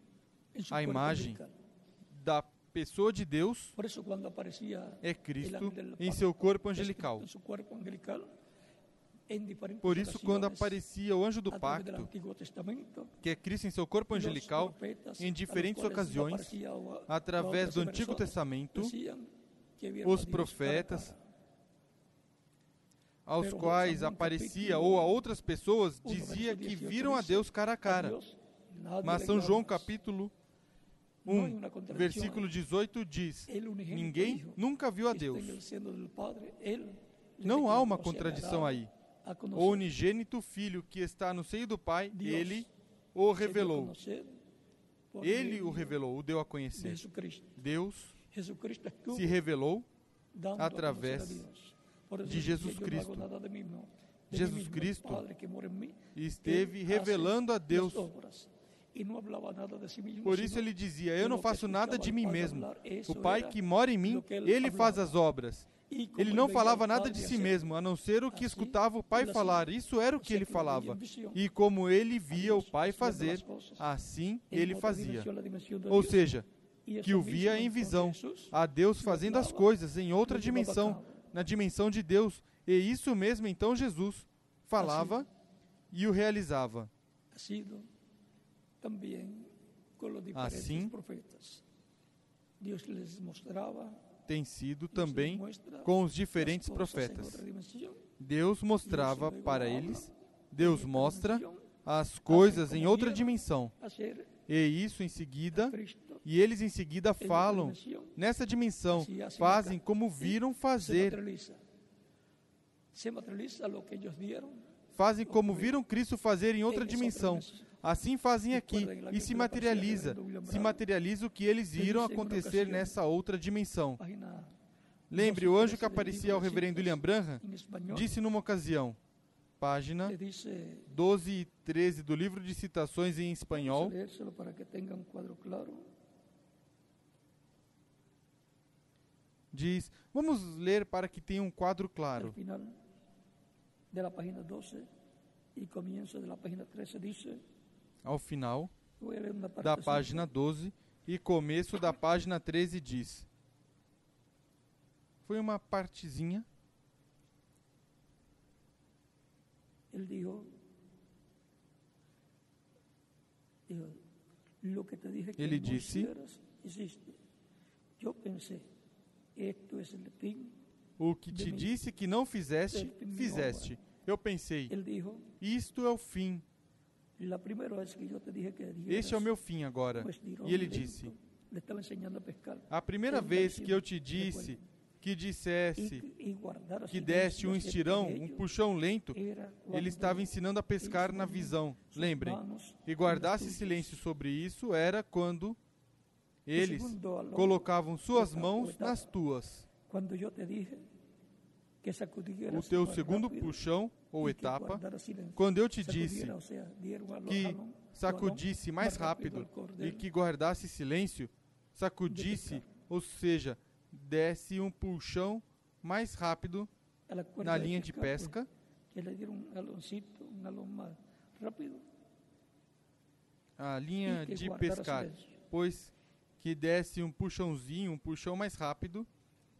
A imagem da pessoa de Deus é Cristo em seu corpo angelical. Por isso, quando aparecia o anjo do pacto, que é Cristo em seu corpo angelical, em diferentes ocasiões, através do Antigo Testamento, os profetas, aos quais aparecia ou a outras pessoas, dizia que viram a Deus cara a cara. Mas São João capítulo 1, versículo 18 diz: Ninguém nunca viu a Deus. Não há uma contradição aí. O unigênito Filho que está no seio do Pai, ele o revelou. Ele o revelou, o deu a conhecer. Deus se revelou através de Jesus Cristo. Jesus Cristo esteve revelando a Deus. Por isso ele dizia: Eu não faço nada de mim mesmo. O Pai que mora em mim, ele faz as obras. Ele não falava nada de si mesmo, a não ser o que escutava o Pai falar. Isso era o que ele falava. E como ele via o Pai fazer, assim ele fazia. Ou seja, que o via em visão, a Deus fazendo as coisas em outra dimensão, na dimensão de Deus. E isso mesmo então Jesus falava e o realizava. Assim, Deus lhes mostrava tem sido também com os diferentes profetas. Deus mostrava para eles, Deus mostra as coisas em outra dimensão. E isso em seguida, e eles em seguida falam nessa dimensão, fazem como viram fazer. Fazem como viram Cristo fazer em outra dimensão. Assim fazem aqui e se materializa, se materializa o que eles viram acontecer nessa outra dimensão. Lembre, o anjo que aparecia ao reverendo William Branham disse numa ocasião, página 12 e 13 do livro de citações em espanhol, diz, vamos ler para que tenha um quadro claro. da página 12 e comienzo da página 13 diz ao final da página 12 e começo da página 13 diz. Foi uma partezinha. Ele Ele disse: O que te disse que não fizeste, fizeste. Eu pensei: Isto é o fim este é o meu fim agora. E ele disse: A primeira vez que eu te disse que dissesse que deste um estirão, um puxão lento, ele estava ensinando a pescar na visão. Lembrem, e guardasse silêncio sobre isso era quando eles colocavam suas mãos nas tuas. O teu segundo puxão ou etapa, quando eu te disse que sacudisse mais rápido e que guardasse silêncio, sacudisse, ou seja, desse um puxão mais rápido na linha de pesca. A linha de pescar, pois que desse um puxãozinho, um puxão mais rápido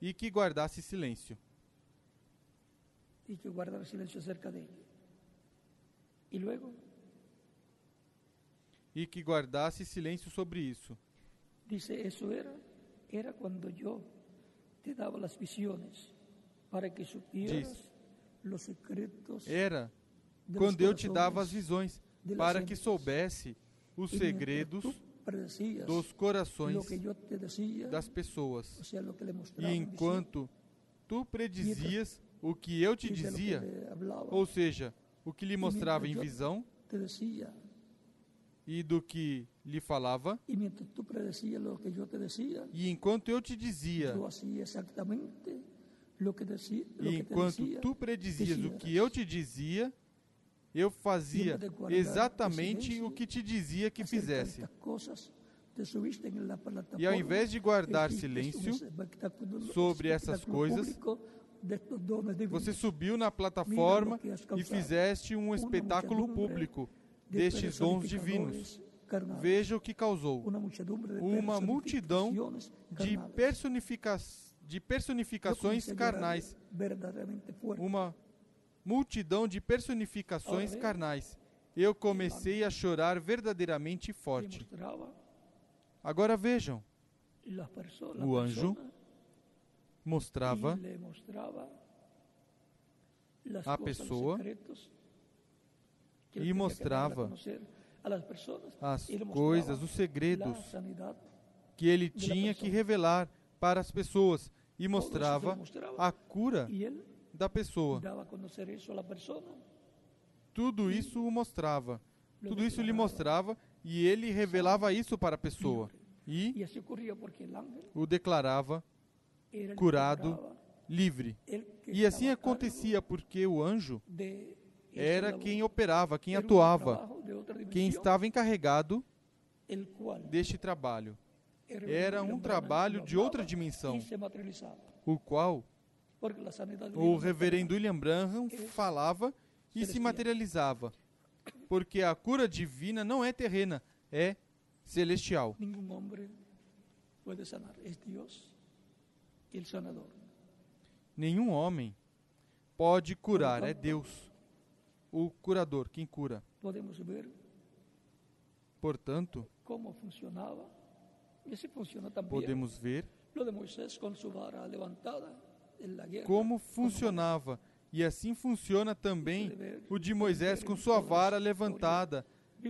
e que guardasse silêncio. E que guardasse silêncio cerca dele. E logo? E que guardasse silêncio sobre isso. Dice, isso era, era quando eu te dava as visões para que supieras os secretos. Era quando eu te dava as visões para que soubesse os segredos dos corações das pessoas. E enquanto tu predizias o que eu te dizia, ou seja, o que lhe mostrava em visão e do que lhe falava, e enquanto eu te dizia, e enquanto tu predizias o que eu te dizia, eu fazia exatamente o que te dizia que fizesse. E ao invés de guardar silêncio sobre essas coisas, você subiu na plataforma e fizeste um espetáculo público destes dons divinos. Veja o que causou: uma multidão de, personifica de personificações carnais. Uma multidão de personificações carnais. Eu comecei a chorar verdadeiramente forte. Agora vejam. O anjo mostrava a pessoa e mostrava as coisas, os segredos que ele tinha que revelar para as pessoas e mostrava a cura da pessoa. Tudo isso o mostrava. Tudo isso lhe mostrava e ele revelava isso para a pessoa. E o declarava curado, livre. E assim acontecia porque o anjo era quem operava, quem atuava, quem estava encarregado deste trabalho. Era um trabalho de outra dimensão, o qual o reverendo William Branham falava e se materializava, porque a cura divina não é terrena, é celestial. Nenhum homem pode sanar, é Deus o sanador. Nenhum homem pode curar, é Deus, o curador, quem cura. Podemos ver, portanto, como funcionava, e se funciona também. Podemos ver como funcionava. E assim funciona também o de Moisés com sua vara levantada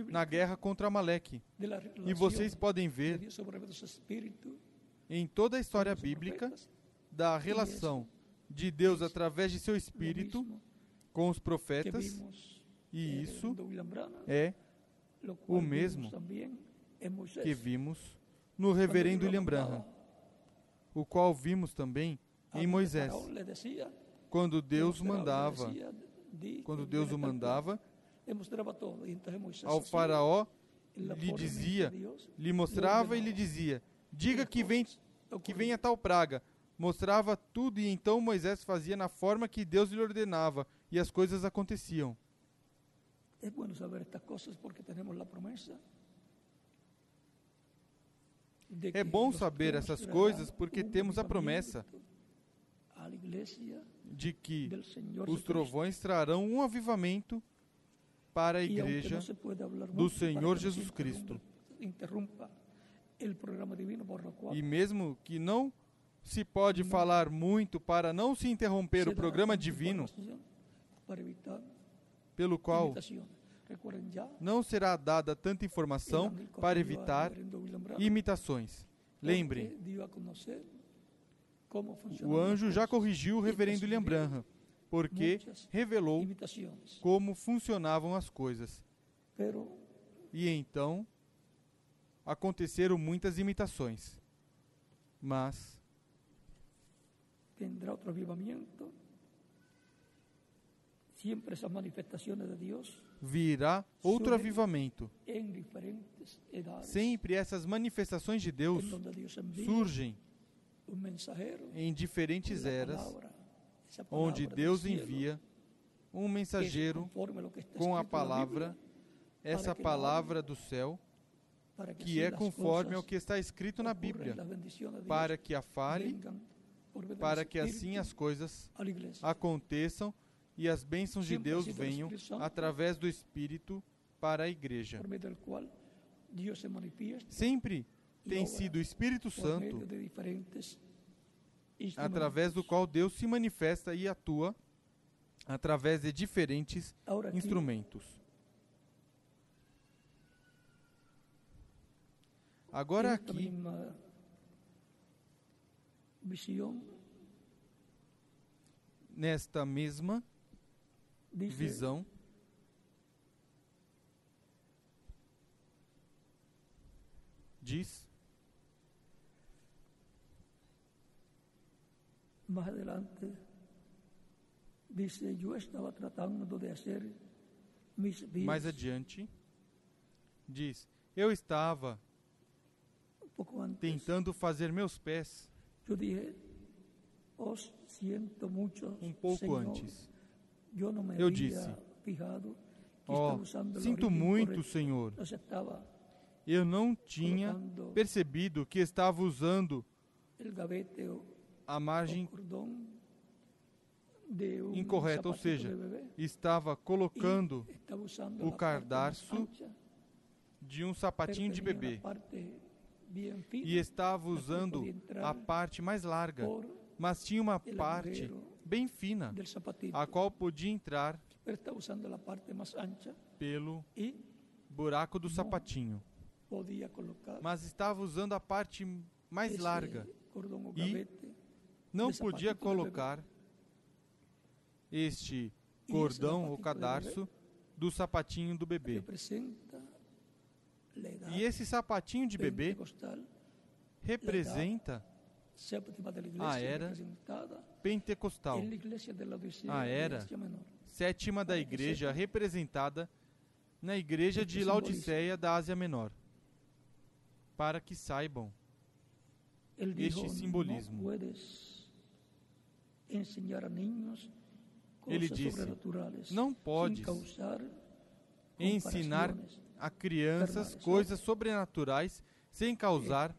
na guerra contra Amaleque. E vocês podem ver em toda a história bíblica da relação de Deus através de seu Espírito com os profetas. E isso é o mesmo que vimos no reverendo William Branham, o qual vimos também em Moisés. Quando Deus mandava, quando Deus o mandava, ao faraó lhe dizia, lhe mostrava e lhe dizia, diga que vem que venha tal praga. Mostrava tudo e então Moisés fazia na forma que Deus lhe ordenava e as coisas aconteciam. É bom saber estas coisas porque temos a promessa é bom saber essas coisas porque temos a promessa de que os trovões trarão um avivamento para a igreja do Senhor Jesus Cristo. E mesmo que não se pode falar muito para não se interromper o programa divino, pelo qual não será dada tanta informação para evitar imitações. Lembre, o anjo já corrigiu o reverendo William Branham, porque revelou como funcionavam as coisas. E então aconteceram muitas imitações. Mas siempre esas manifestaciones de Dios virá outro avivamento. Sempre essas manifestações de Deus surgem em diferentes eras, onde Deus envia um mensageiro com a palavra, essa palavra do céu, que así é conforme ao que está escrito na Bíblia, para que a fale, para que assim as coisas aconteçam e as bênçãos de Deus o venham através do Espírito para a igreja. Sempre tem sido o Espírito Santo através do qual Deus se manifesta e atua através de diferentes instrumentos. Agora aqui, nesta mesma visão, diz. Más adelante dice yo estaba tratando de pies mais adiante, diz: Eu estava tentando fazer meus pés um pouco antes. Eu disse, la sinto muito. Senhor. Eu não tinha percebido que estava usando a margem incorreta, ou seja, estava colocando o cadarço ancha, de um sapatinho de bebê e estava usando a parte mais larga, mas tinha uma parte bem fina, a qual podia entrar pelo buraco do sapatinho, mas estava usando a parte mais larga. E Não podia colocar este cordão ou cadarço do sapatinho do bebê. E esse sapatinho de bebê representa iglesia Ah, era representada pentecostal, Odisea Ah, era. Sétima da que igreja representada na igreja de Laodiceia da Ásia Menor. Para que saibam, Este simbolismo. a Ele disse, sobrenaturales não causar ensinar. A crianças coisas sobrenaturais sem causar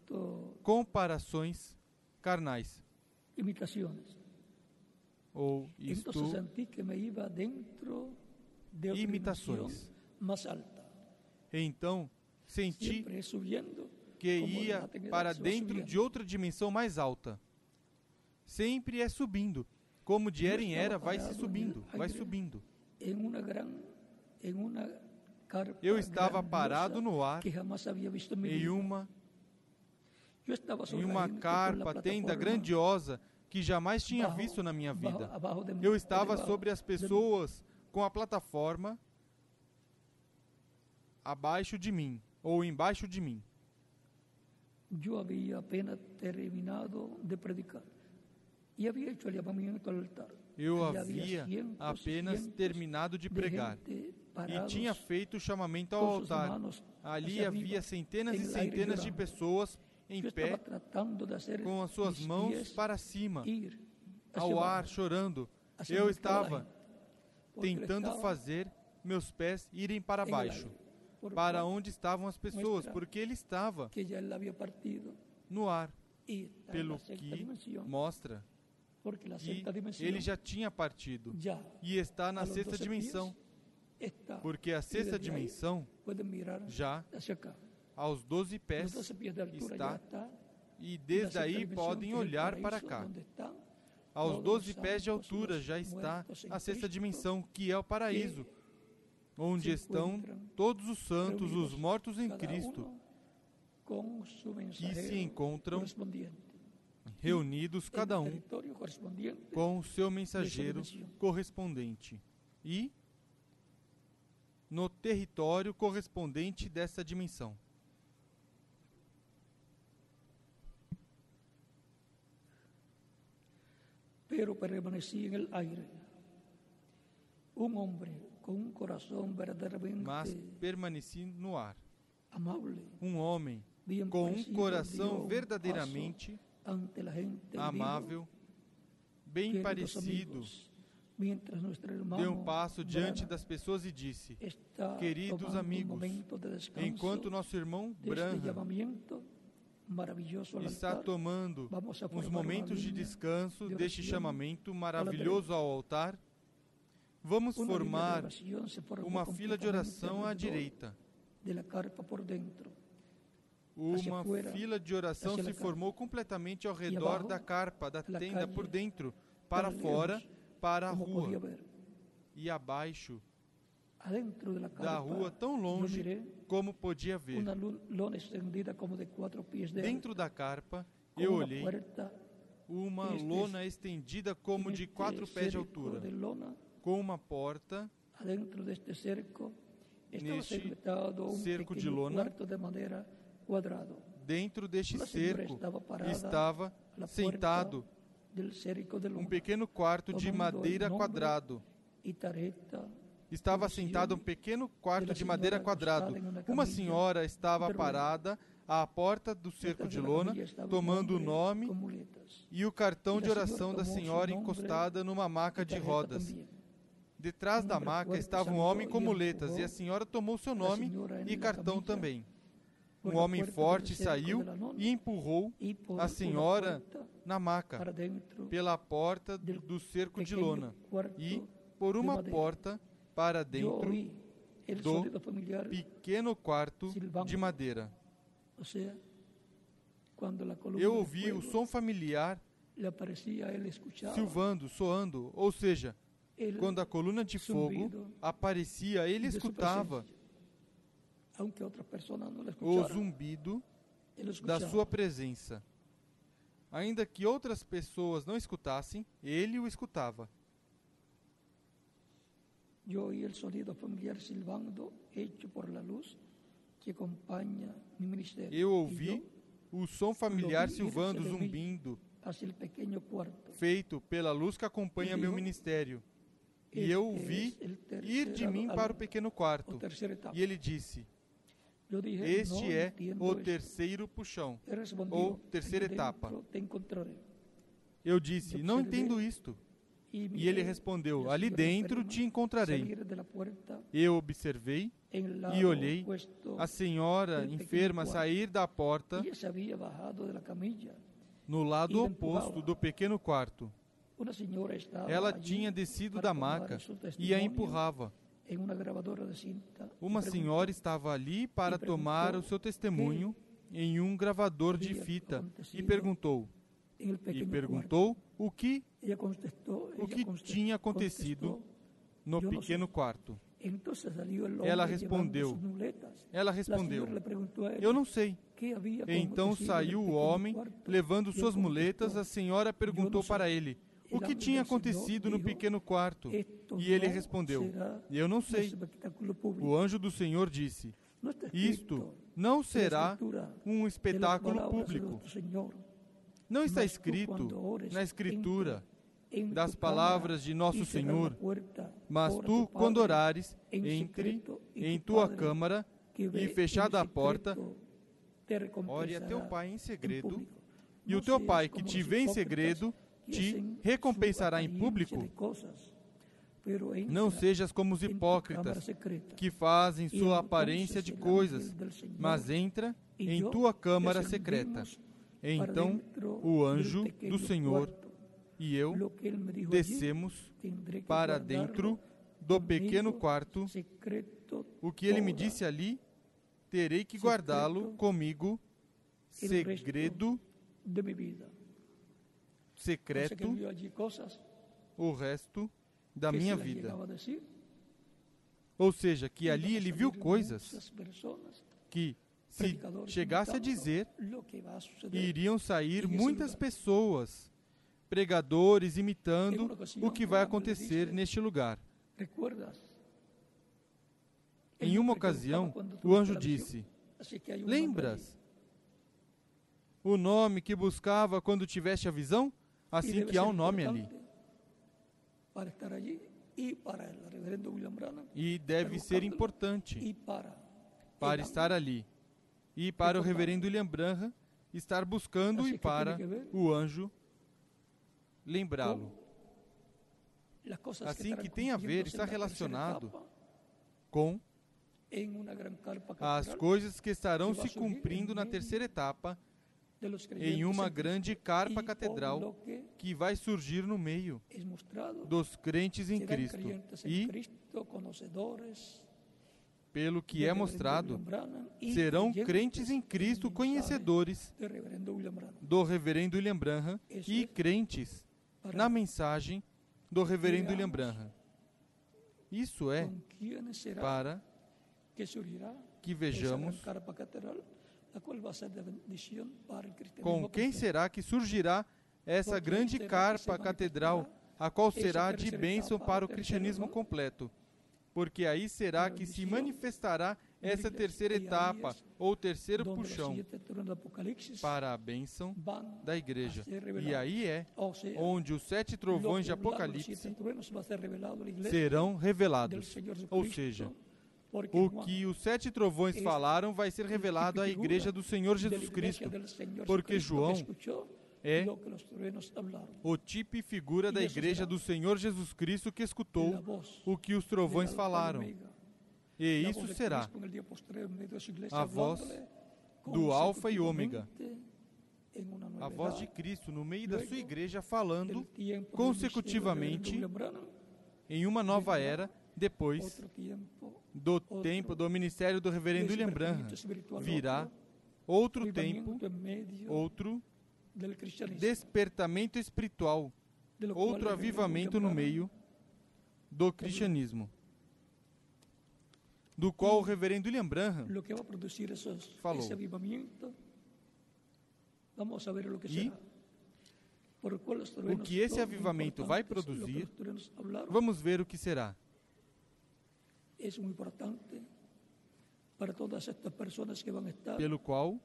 comparações carnais. imitaciones. Ou isto, sentí que me iba dentro de imitações. más alta. Então, senti que ia para dentro de outra dimensão mais alta. Sempre é subindo. Como de era em era, vai se subindo, vai subindo. En una gran, en una carpa Eu estava parado no ar, em uma, em uma carpa, tenda grandiosa que jamais tinha visto na minha vida. Eu estava sobre as pessoas com a plataforma abaixo de mim, ou embaixo de mim. Yo había apenas terminado de predicar hecho el llamamiento al altar. Eu havia apenas terminado de pregar e tinha feito o chamamento ao altar. Ali havia centenas en e centenas de pessoas em pé, com as suas mãos para cima, ao ar, chorando. Eu estava tentando fazer meus pés irem para baixo, para onde estavam as pessoas, porque ele estava no ar, pelo que mostra que ele já tinha partido e está na sexta 12 dimensão, porque a sexta dimensão já aos 12 Los pés 12 pies de altura está. está e desde aí podem olhar para cá. Aos todos 12 os pés de altura já está muertos em a sexta dimensão, que é o paraíso, onde estão todos os santos, os mortos em Cristo, que se encontram reunidos, cada um com o seu mensageiro correspondente. E no território correspondente dessa dimensão. pero permanecí en el aire. un hombre con un corazón verdaderamente mas permaneci no ar. Um homem com um coração verdadeiramente amável, bem parecido, deu um passo diante das pessoas e disse: Queridos amigos, Enquanto nosso irmão Branham está tomando uns momentos de descanso de deste chamamento maravilhoso ao altar, vamos formar uma fila de oração à direita. de la carpa por dentro. Uma fila de oração se formou completamente ao redor da carpa, da tenda, por dentro, para fora, para a rua. E abaixo da rua, tão longe como podia ver. Dentro da carpa, eu olhei uma lona estendida como de quatro pés de altura, com uma porta adentro de este cerco, Neste cerco de lona, de madera cuadrado. Dentro deste cerco estava sentado um pequeno quarto de madeira quadrado. Estava sentado um pequeno quarto de madeira quadrado. uma senhora estava parada à porta do cerco de lona, tomando o nome e o cartão de oração da senhora encostada numa maca de rodas. Detrás da maca estava um homem com muletas e a senhora tomou seu nome e cartão também. Um homem forte saiu e empurrou a senhora na maca pela porta do cerco de lona e por uma porta para dentro do pequeno quarto de madeira. Eu ouvi o som familiar silvando, soando, ou seja, quando a coluna de fogo aparecia, ele escutava presencia. Aunque otras personas no o zumbido da sua presença. Ainda que outras pessoas não escutassem, ele o escutava. Yo oí el sonido familiar silbando hecho por la luz que acompaña mi ministerio. Eu ouvi o som familiar ouvi, silvando, zumbindo, feito pela luz que acompanha meu ministério. E eu o vi ir de mim para o pequeno o quarto. E ele disse: Este é o terceiro puxão. Ou terceira "Aquí etapa." Eu disse: Não entendo isto. E ele respondeu: Ali dentro te encontrarei. Eu observei e olhei a senhora enferma sair da porta no lado oposto do pequeno quarto. Ela tinha descido da maca e a empurrava. Uma senhora estava ali para tomar o seu testemunho em um gravador de fita e perguntou e perguntou o que o que tinha acontecido no pequeno quarto. Ela respondeu. Ela La respondeu: Eu não sei. Então saiu o homem levando suas muletas. A senhora perguntou para ele o que tinha acontecido no pequeno quarto. "Esto E ele respondeu: Eu não sei. O anjo do Senhor disse: Isto não será um espetáculo público. Não está escrito na Escritura das palavras de nosso Senhor, mas tu, quando orares, entre em tu tua câmara e fechada a porta, ore a teu pai em segredo, e o teu pai que te vê em segredo te recompensará em público. Não sejas como os hipócritas que fazem sua entonces aparência de coisas, mas entra em tua câmara secreta. Então o anjo do Senhor e eu descemos para dentro do pequeno quarto. O que ele me disse ali, terei que guardá-lo comigo, segredo, de mi vida. Secreto, o resto da minha vida. Ou seja, que ali ele viu coisas que, se chegasse a dizer, iriam sair muitas pessoas, pregadores imitando o que vai acontecer disse, neste lugar. Em uma ocasião, o anjo disse: Lembras o nome que buscava quando tiveste a visão? Assim que há um nome ali. E deve ser importante para estar ali. E para o reverendo William Branham estar buscando e para o anjo lembrá-lo. Assim que tem a ver, está relacionado com as coisas que estarão se cumprindo na terceira etapa em uma grande carpa catedral que vai surgir no meio dos crentes em Cristo. E, pelo que é mostrado, serão crentes em Cristo conhecedores do reverendo William Branham e crentes na mensagem do reverendo William Branham. Isso é para que vejamos com quem será que surgirá essa grande carpa catedral, a qual será de bênção para o cristianismo completo. Porque aí será que se manifestará essa terceira etapa, ou terceiro puxão, para a bênção da igreja. E aí é onde os sete trovões de Apocalipse serão revelados. Ou seja, o que os sete trovões falaram vai ser revelado à igreja do Senhor Jesus Cristo, porque João é o tipo e figura da igreja do Senhor Jesus Cristo que escutou o que os trovões falaram. E isso será a voz do Alfa e Ômega, a voz de Cristo no meio da sua igreja falando consecutivamente em uma nova era depois do tempo do ministério do reverendo William Branham, virá outro tempo, outro despertamento espiritual, outro avivamento no meio do cristianismo, do qual o reverendo William Branham falou. E o que esse avivamento vai produzir, vamos ver o que será es muy importante para todas estas personas que a estar pelo qual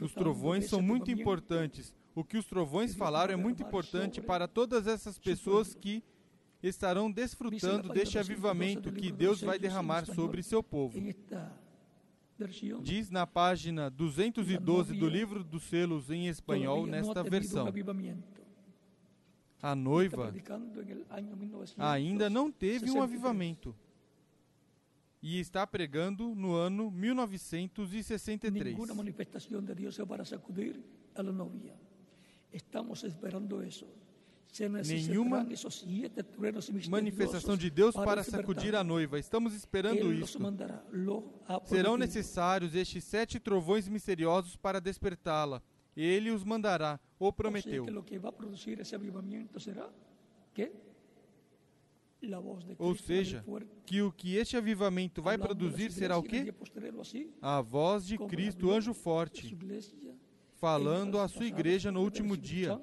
os trovões são muito importantes. O que os trovões falaram é muito importante para todas essas pessoas que estarão desfrutando deste avivamento que Deus vai derramar sobre seu povo. Diz na página 212 do livro dos selos em espanhol, nesta versão a noiva ainda não teve um avivamento e está pregando no ano 1963. Nenhuma manifestação de Deus é para sacudir a novia. Estamos esperando isso. Nenhuma manifestação de Deus para sacudir a noiva. Estamos esperando isso. Serão necessários estes sete trovões misteriosos para despertá-la. Ele os mandará, o prometeu. Ou seja, que o que este avivamento vai produzir será o quê? A voz de Cristo, anjo forte, falando à sua igreja no último dia,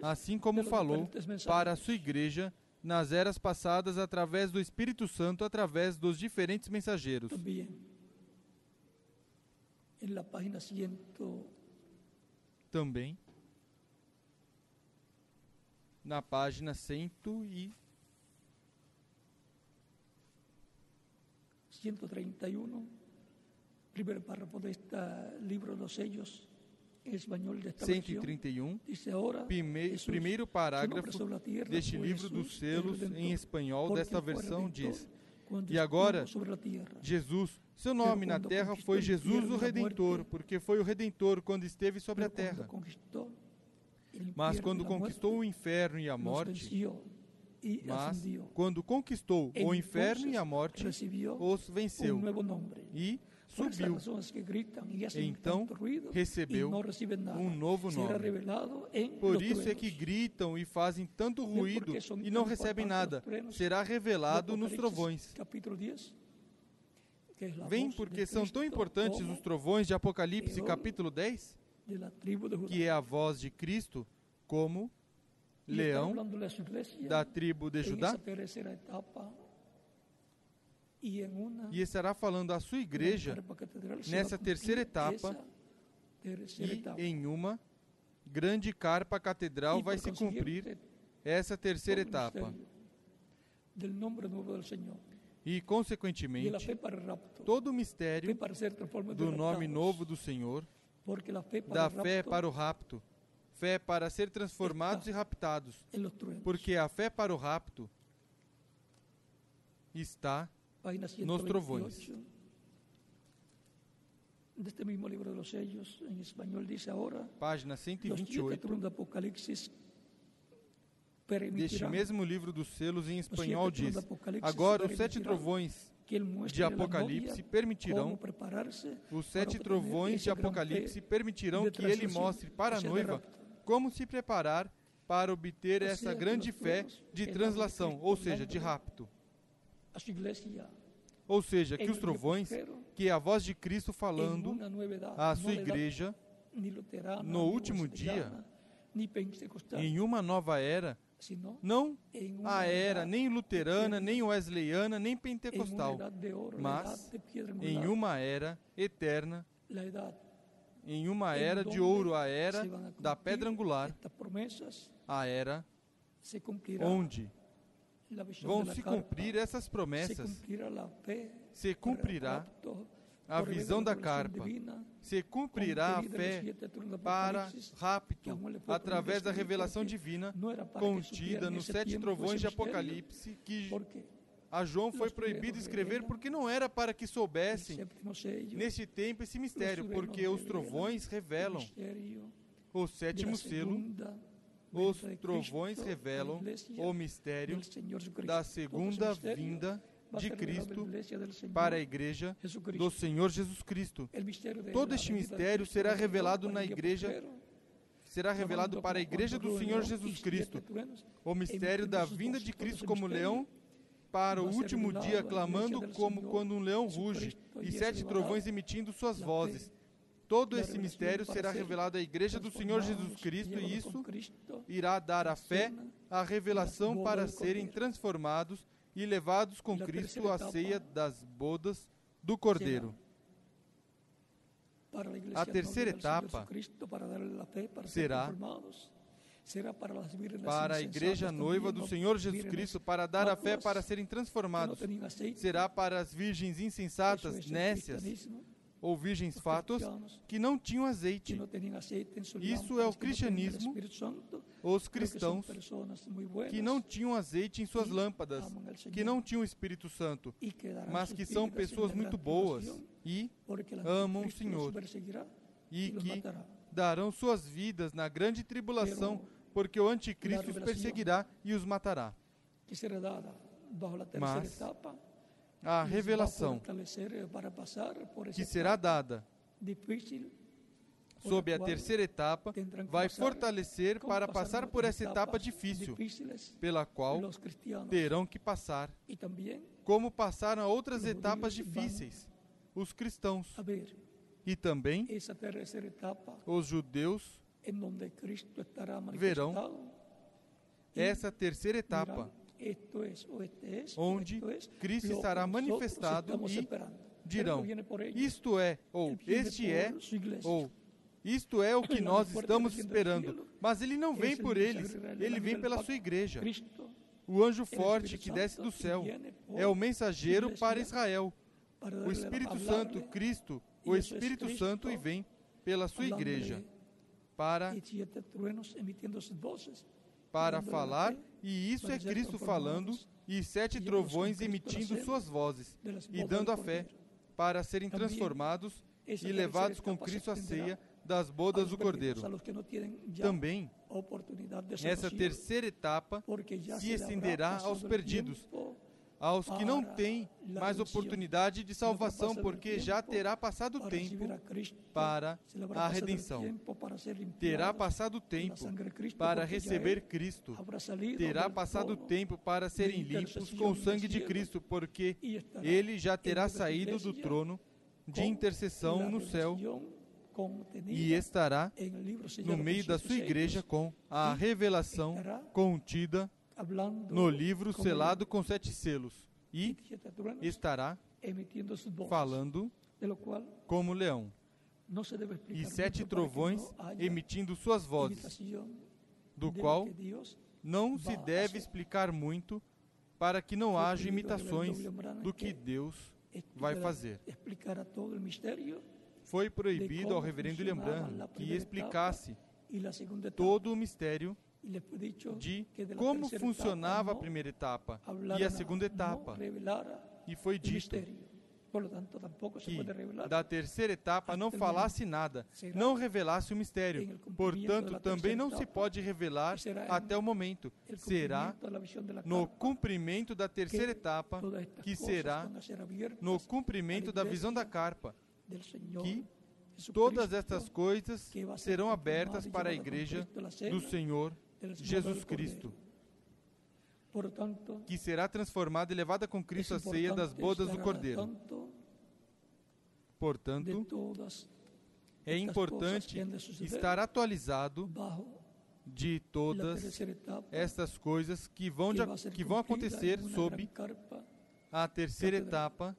assim como falou para a sua igreja nas eras passadas através do Espírito Santo, através dos diferentes mensageiros. Na página também na página 100 e 131, primeiro parágrafo deste livro dos sellos em espanhol desta 131, prime, primeiro parágrafo deste livro dos selos em espanhol desta versão diz: E agora, Jesus seu nome na terra foi Jesus o Redentor, porque foi o Redentor quando esteve sobre a terra. Mas quando conquistou o inferno e a morte, mas quando conquistou o inferno e a morte, os venceu e subiu. Então recebeu um novo nome. Por isso é que gritam e fazem tanto ruído e não recebem nada. Será revelado nos trovões. Vem porque são tão importantes os trovões de Apocalipse capítulo 10, que é a voz de Cristo como leão da tribo de Judá. E estará falando à sua igreja nessa terceira etapa e em uma grande carpa catedral vai se cumprir essa terceira etapa. E, consequentemente, todo o mistério do nome novo do Senhor, da fé para o rapto, fé para ser transformados e raptados, porque a fé para o rapto está nos trovões. Deste mesmo livro dos sellos, em espanhol, diz agora: Página 128. do Apocalipse Deste mesmo livro dos selos, em espanhol, diz: Agora os sete trovões de Apocalipse permitirão, os sete trovões de Apocalipse permitirão que ele mostre para a noiva como se preparar para obter essa grande fé de translação, ou seja, de rapto. Ou seja, que os trovões, que é a voz de Cristo falando à sua igreja no último dia, em uma nova era, não a era nem luterana, nem wesleyana, nem pentecostal, mas em uma era eterna, em uma era de ouro, a era da pedra angular, a era onde vão se cumprir essas promessas, se cumprirá a visão da carpa, se cumprirá a fé para rapto, através da revelação divina contida nos sete trovões de Apocalipse, que a João foi proibido escrever porque não era para que soubessem neste tempo esse mistério, porque os trovões revelam o sétimo selo os trovões revelam o mistério da segunda vinda de Cristo para a igreja do Senhor Jesus Cristo. Todo este mistério será revelado na igreja será revelado para a igreja do Senhor Jesus Cristo. O mistério da vinda de Cristo como leão para o último dia, clamando como quando um leão ruge, e sete trovões emitindo suas vozes. Todo esse mistério será revelado à igreja do Senhor Jesus Cristo e isso irá dar a fé, a revelação para serem transformados e levados com Cristo à ceia das bodas do Cordeiro. A terceira etapa será para a igreja noiva do Senhor Jesus Cristo, para dar a fé para serem transformados. Será para as virgens insensatas, nécias, ou virgens fatos que não tinham azeite. Isso é o cristianismo, os cristãos que não tinham azeite em suas lâmpadas, que não tinham o Espírito Santo, mas que são pessoas muito boas e amam o Senhor e que darão suas vidas na grande tribulação, porque o anticristo os perseguirá e os matará. Mas a revelação que será dada sob a terceira etapa vai fortalecer para passar por essa etapa difícil, pela qual terão que passar, como passaram outras etapas difíceis, os cristãos. E também os judeus verão essa terceira etapa onde Cristo estará manifestado e dirão: Isto é, ou este é, ou isto é o que nós estamos esperando. Mas ele não vem por eles, ele vem pela sua igreja. O anjo forte que desce do céu é o mensageiro para Israel. O Espírito Santo, Cristo, o Espírito Santo, e vem pela sua igreja para para falar, e isso é Cristo falando, e sete trovões emitindo suas vozes, e dando a fé, para serem transformados e levados com Cristo à ceia das bodas do Cordeiro. Também, essa terceira etapa se estenderá aos perdidos, aos que não têm mais oportunidade de salvação, porque já terá passado o tempo para a redenção. Terá passado o tempo para receber Cristo. Terá passado o tempo para serem limpos com o sangue de Cristo, porque ele já terá saído do trono de intercessão no céu e estará no meio da sua igreja com a revelação contida no livro selado com sete selos. E estará falando como leão. e sete trovões emitindo suas vozes, do qual não se deve explicar muito para que não haja imitações do que Deus vai fazer. Foi proibido ao reverendo Branham que explicasse todo o mistério de como funcionava a primeira etapa e a segunda etapa. E foi dito que da terceira etapa não falasse nada, não revelasse o mistério. Portanto, também não se pode revelar até o momento. Será no cumprimento da terceira etapa que será no cumprimento da visão da carpa que todas estas coisas serão abertas para a igreja do Senhor Jesus Cristo que será transformada e levada com Cristo à ceia das bodas do Cordeiro. Portanto, é importante estar atualizado de todas estas coisas que vão, de, que vão acontecer sob a terceira etapa,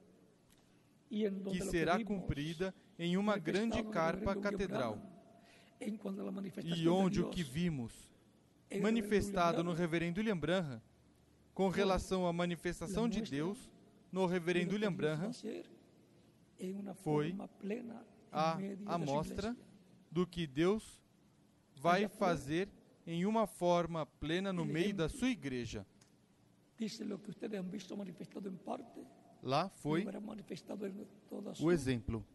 que será cumprida em uma grande carpa catedral. E onde o que vimos manifestado no reverendo William Branham com relação à manifestação de Deus no reverendo William Branham foi a amostra do que Deus vai fazer em uma forma plena no meio da sua igreja. Lá foi o exemplo.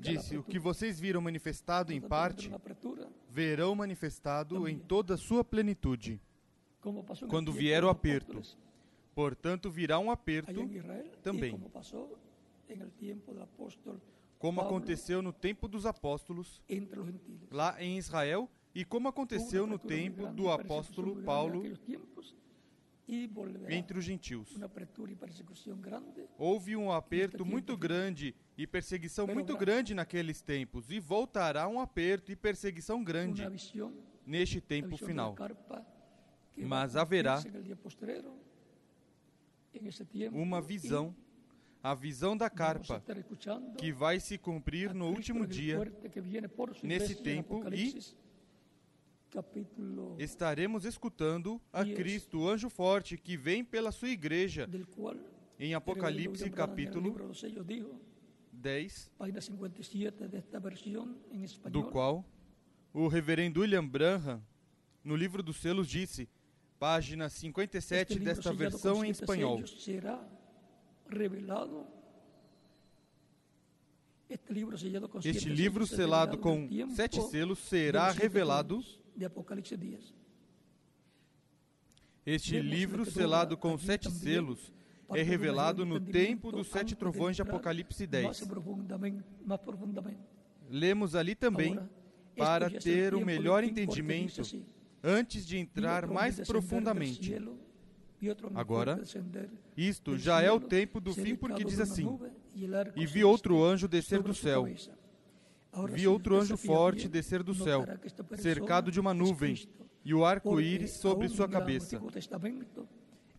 Disse: O que vocês viram manifestado em parte, verão manifestado em toda a sua plenitude quando vier o aperto. Portanto, virá um aperto também. Como aconteceu no tempo dos apóstolos, lá em Israel, e como aconteceu no tempo do apóstolo Paulo entre os gentios. Houve um aperto muito grande e perseguição muito grande naqueles tempos, e voltará um aperto e perseguição grande neste tempo final mas haverá uma visão, a visão da carpa, que vai se cumprir no último dia, nesse tempo, e estaremos escutando a Cristo, o anjo forte, que vem pela sua igreja, em Apocalipse capítulo 10, do qual o reverendo William Branham, no livro dos selos, disse página 57 desta versão em espanhol. Será revelado este livro selado com sete selos será revelado. Este livro selado com sete selos é revelado no tempo dos sete trovões de Apocalipse 10. Lemos ali também para ter o melhor entendimento antes de entrar mais profundamente. Agora, isto já é o tempo do fim, porque diz assim: E vi outro anjo descer do céu. Vi outro anjo forte descer do céu, cercado de uma nuvem, e o arco-íris sobre sua cabeça.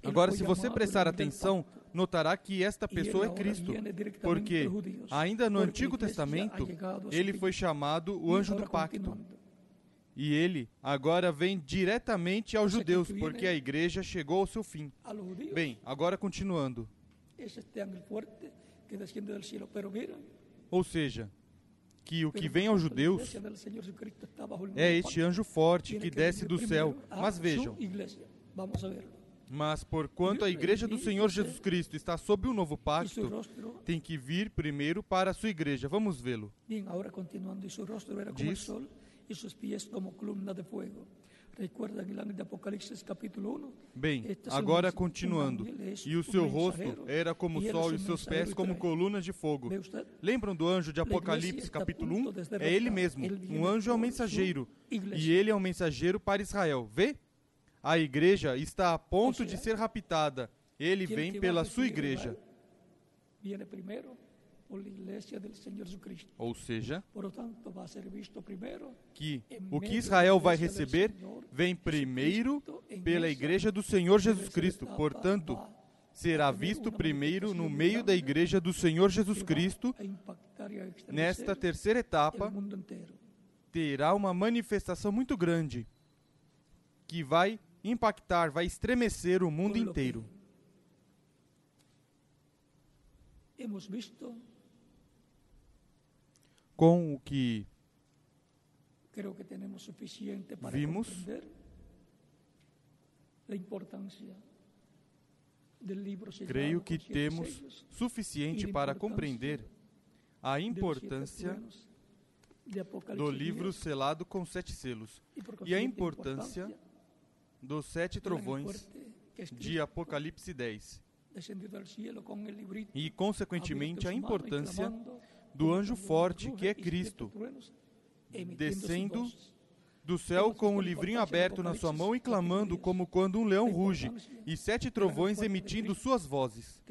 Agora, se você prestar atenção, notará que esta pessoa é Cristo, porque ainda no Antigo Testamento ele foi chamado o anjo do pacto. E ele agora vem diretamente aos judeus, porque a igreja chegou ao seu fim. Bem, agora continuando. Ou seja, que o que vem aos judeus é este anjo forte que desce do céu. Mas vejam, mas porquanto a igreja do Senhor Jesus Cristo está sob o novo pacto, tem que vir primeiro para a sua igreja. Vamos vê-lo. Diz seus pés como coluna de fogo. Recuerda que lá no Apocalipse capítulo 1. Bem, agora continuando. E o seu rosto era como o sol e os seus pés como colunas de fogo. Lembram do anjo de Apocalipse capítulo 1? É ele mesmo. Um anjo é um mensageiro. E ele é um mensageiro para Israel. Vê? A igreja está a ponto de ser raptada. Ele vem pela sua igreja. Viene primeiro ou seja, que o que Israel vai receber vem primeiro pela igreja do Senhor Jesus Cristo. Portanto, será visto primeiro no meio da igreja do Senhor Jesus Cristo. Nesta terceira etapa, terá uma manifestação muito grande que vai impactar, vai estremecer o mundo inteiro. Hemos visto, Com o que Vimos. creio que temos suficiente para compreender a importância do 10 livro selado com sete selos e a importância dos sete trovões de Apocalipse 10 descendido al cielo con el librito, e, consequentemente, en a importância do anjo forte, que é Cristo, descendo do céu com o livrinho aberto na sua mão e clamando como quando um leão ruge, e sete trovões emitindo suas vozes.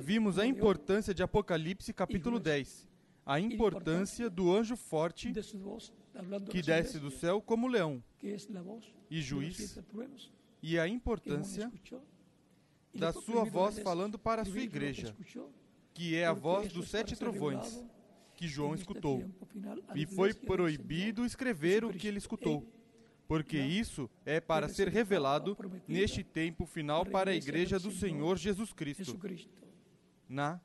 Vimos a importância de Apocalipse capítulo 10, a importância do anjo forte que desce do céu como leão, voz e juiz, e a importância da sua voz falando para a sua igreja, que é a voz dos sete trovões, que João escutou. E foi proibido escrever o que ele escutou, porque isso é para ser revelado neste tempo final para a igreja do Senhor Jesus Cristo, na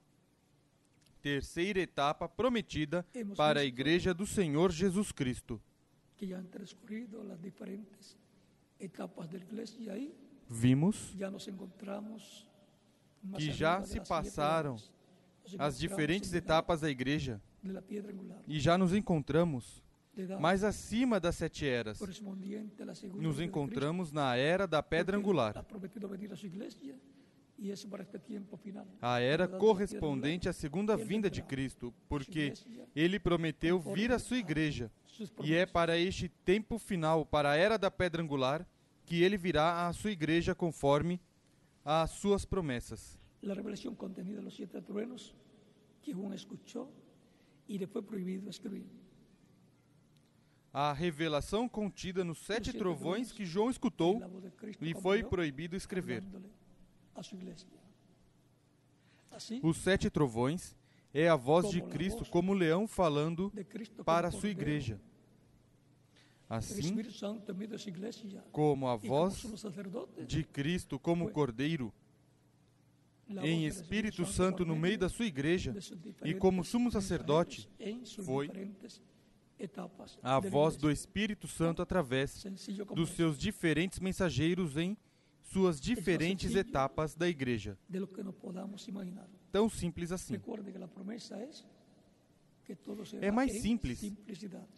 terceira etapa prometida para a igreja do Senhor Jesus Cristo. Vimos que já se passaram as diferentes etapas da igreja e já nos encontramos mais acima das sete eras. Nos encontramos na era da pedra angular. A era correspondente à segunda vinda de. Cristo, porque ele prometeu vir à sua igreja. E é para este tempo final, para a era da pedra angular, que ele virá à sua igreja conforme às suas promessas. La revelación contenida en los siete truenos que Juan escuchó y le fue prohibido escribir. A revelação contida nos sete trovões que João escutou lhe foi proibido escrever. Os sete trovões é a voz de Cristo como leão falando para a sua igreja. Assim como a voz de Cristo como cordeiro em Espírito Santo no meio da sua igreja, e como sumo sacerdote, foi a voz do. Espírito Santo através dos seus diferentes mensageiros em suas diferentes etapas da igreja. Tão simples assim. É mais simples.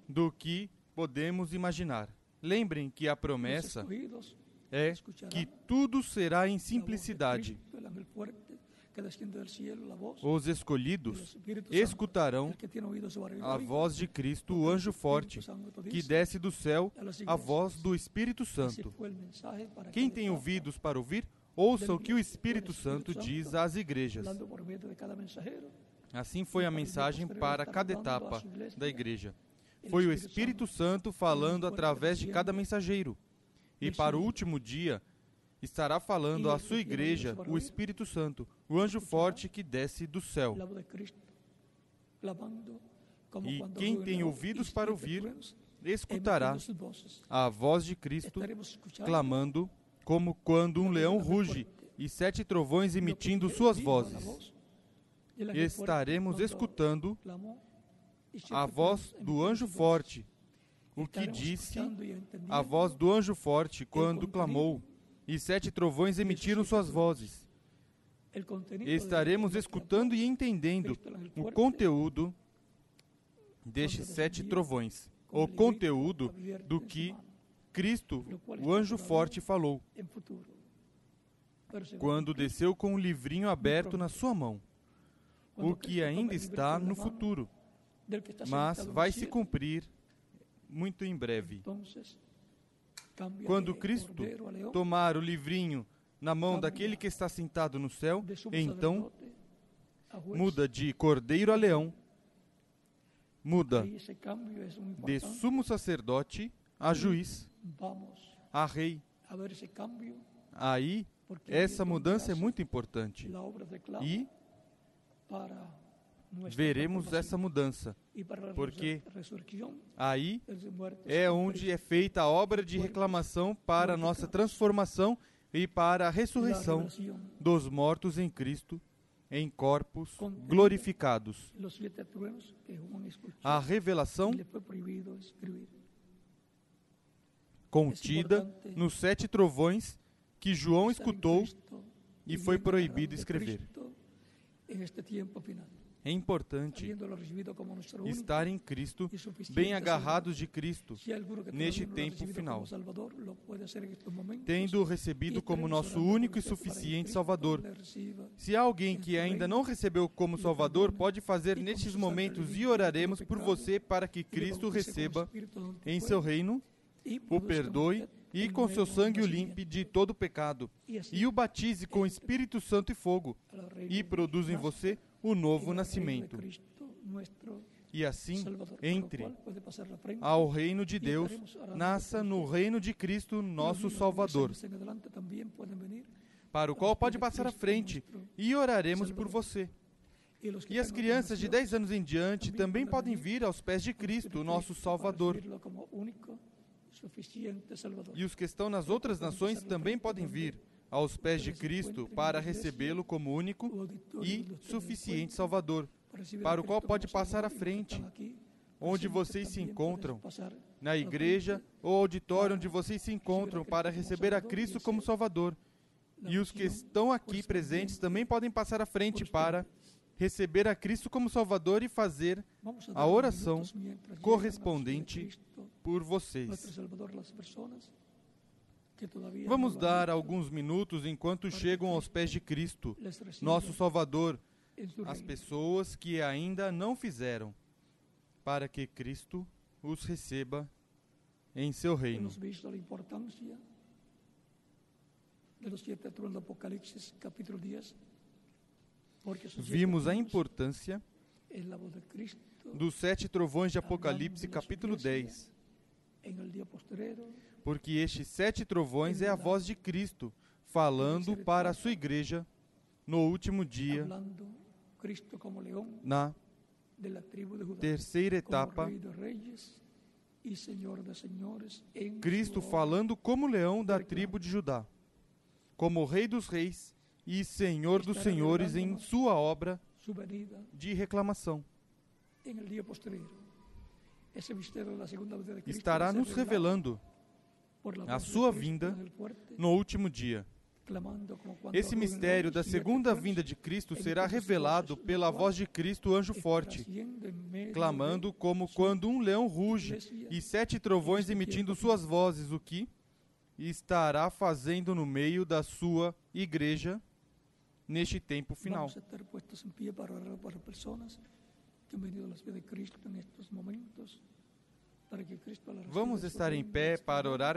Do que podemos imaginar. Lembrem que a promessa é escucharán que tudo será em simplicidade. Os escolhidos escutarão a voz de Cristo, o anjo forte, que desce do céu, a voz do Espírito Santo. Quem tem ouvidos para ouvir, ouça o que o Espírito Santo diz às igrejas. Assim foi a mensagem para cada etapa da igreja. Foi o Espírito Santo falando através de cada mensageiro. E para o último dia, estará falando à sua igreja o Espírito Santo, o anjo forte que desce do céu. E quem tem ouvidos para ouvir, Escutará a voz de Cristo clamando como quando um leão ruge e sete trovões emitindo suas vozes. Estaremos escutando a voz do anjo forte, o que disse a voz do anjo forte quando clamou, e sete trovões emitiram suas vozes. Estaremos escutando e entendendo o conteúdo destes sete trovões, o conteúdo do que Cristo, o anjo forte, falou. quando desceu com o livrinho aberto na sua mão, o que ainda está no futuro, mas vai se cumprir muito em breve. Quando Cristo tomar o livrinho na mão daquele que está sentado no céu, então muda de cordeiro a leão, muda de sumo sacerdote a juiz, a rei. Aí, essa mudança é muito importante. E para veremos essa mudança, porque aí é onde é feita a obra de reclamação para a nossa transformação e para a ressurreição dos mortos em Cristo em corpos glorificados. A revelação contida nos sete trovões que João escutou e foi proibido escrever. É importante estar em Cristo, bem agarrados de Cristo, neste tempo final, tendo recebido como nosso único e suficiente Salvador. Se há alguém que ainda não recebeu como Salvador, pode fazer nestes momentos e oraremos por você para que Cristo receba em seu reino, o perdoe e com seu sangue o limpe de todo pecado, e o batize com Espírito Santo e fogo, e produza em você o novo nascimento. E assim entre ao reino de Deus, nasça no reino de Cristo, nosso Salvador, para o qual pode passar à frente e oraremos por você. E as crianças de 10 anos em diante também podem vir aos pés de Cristo, nosso Salvador. E os que estão nas outras nações também podem vir aos pés de Cristo para recebê-lo como único e suficiente Salvador, para o qual pode passar à frente, onde vocês se encontram, na igreja ou auditório onde vocês se encontram, para receber a Cristo como Salvador. E os que estão aqui presentes também podem passar à frente para receber a Cristo como Salvador e fazer a oração correspondente por vocês. Vamos dar alguns minutos enquanto chegam aos pés de Cristo, nosso Salvador, as pessoas que ainda não fizeram, para que Cristo os receba em seu reino. Vimos a importância dos sete trovões de Apocalipse, capítulo 10 porque estes sete trovões é a voz de Cristo falando para a sua igreja no último dia, na terceira etapa. Cristo falando como leão da tribo de Judá, como Rei dos Reis e Senhor dos Senhores em sua obra de reclamação. estará nos revelando a sua vinda no último dia. Esse mistério da segunda vinda de Cristo será revelado pela voz de Cristo, anjo forte, clamando como quando um leão ruge e sete trovões emitindo suas vozes, o que estará fazendo no meio da sua igreja neste tempo final. Vamos estar em pé para orar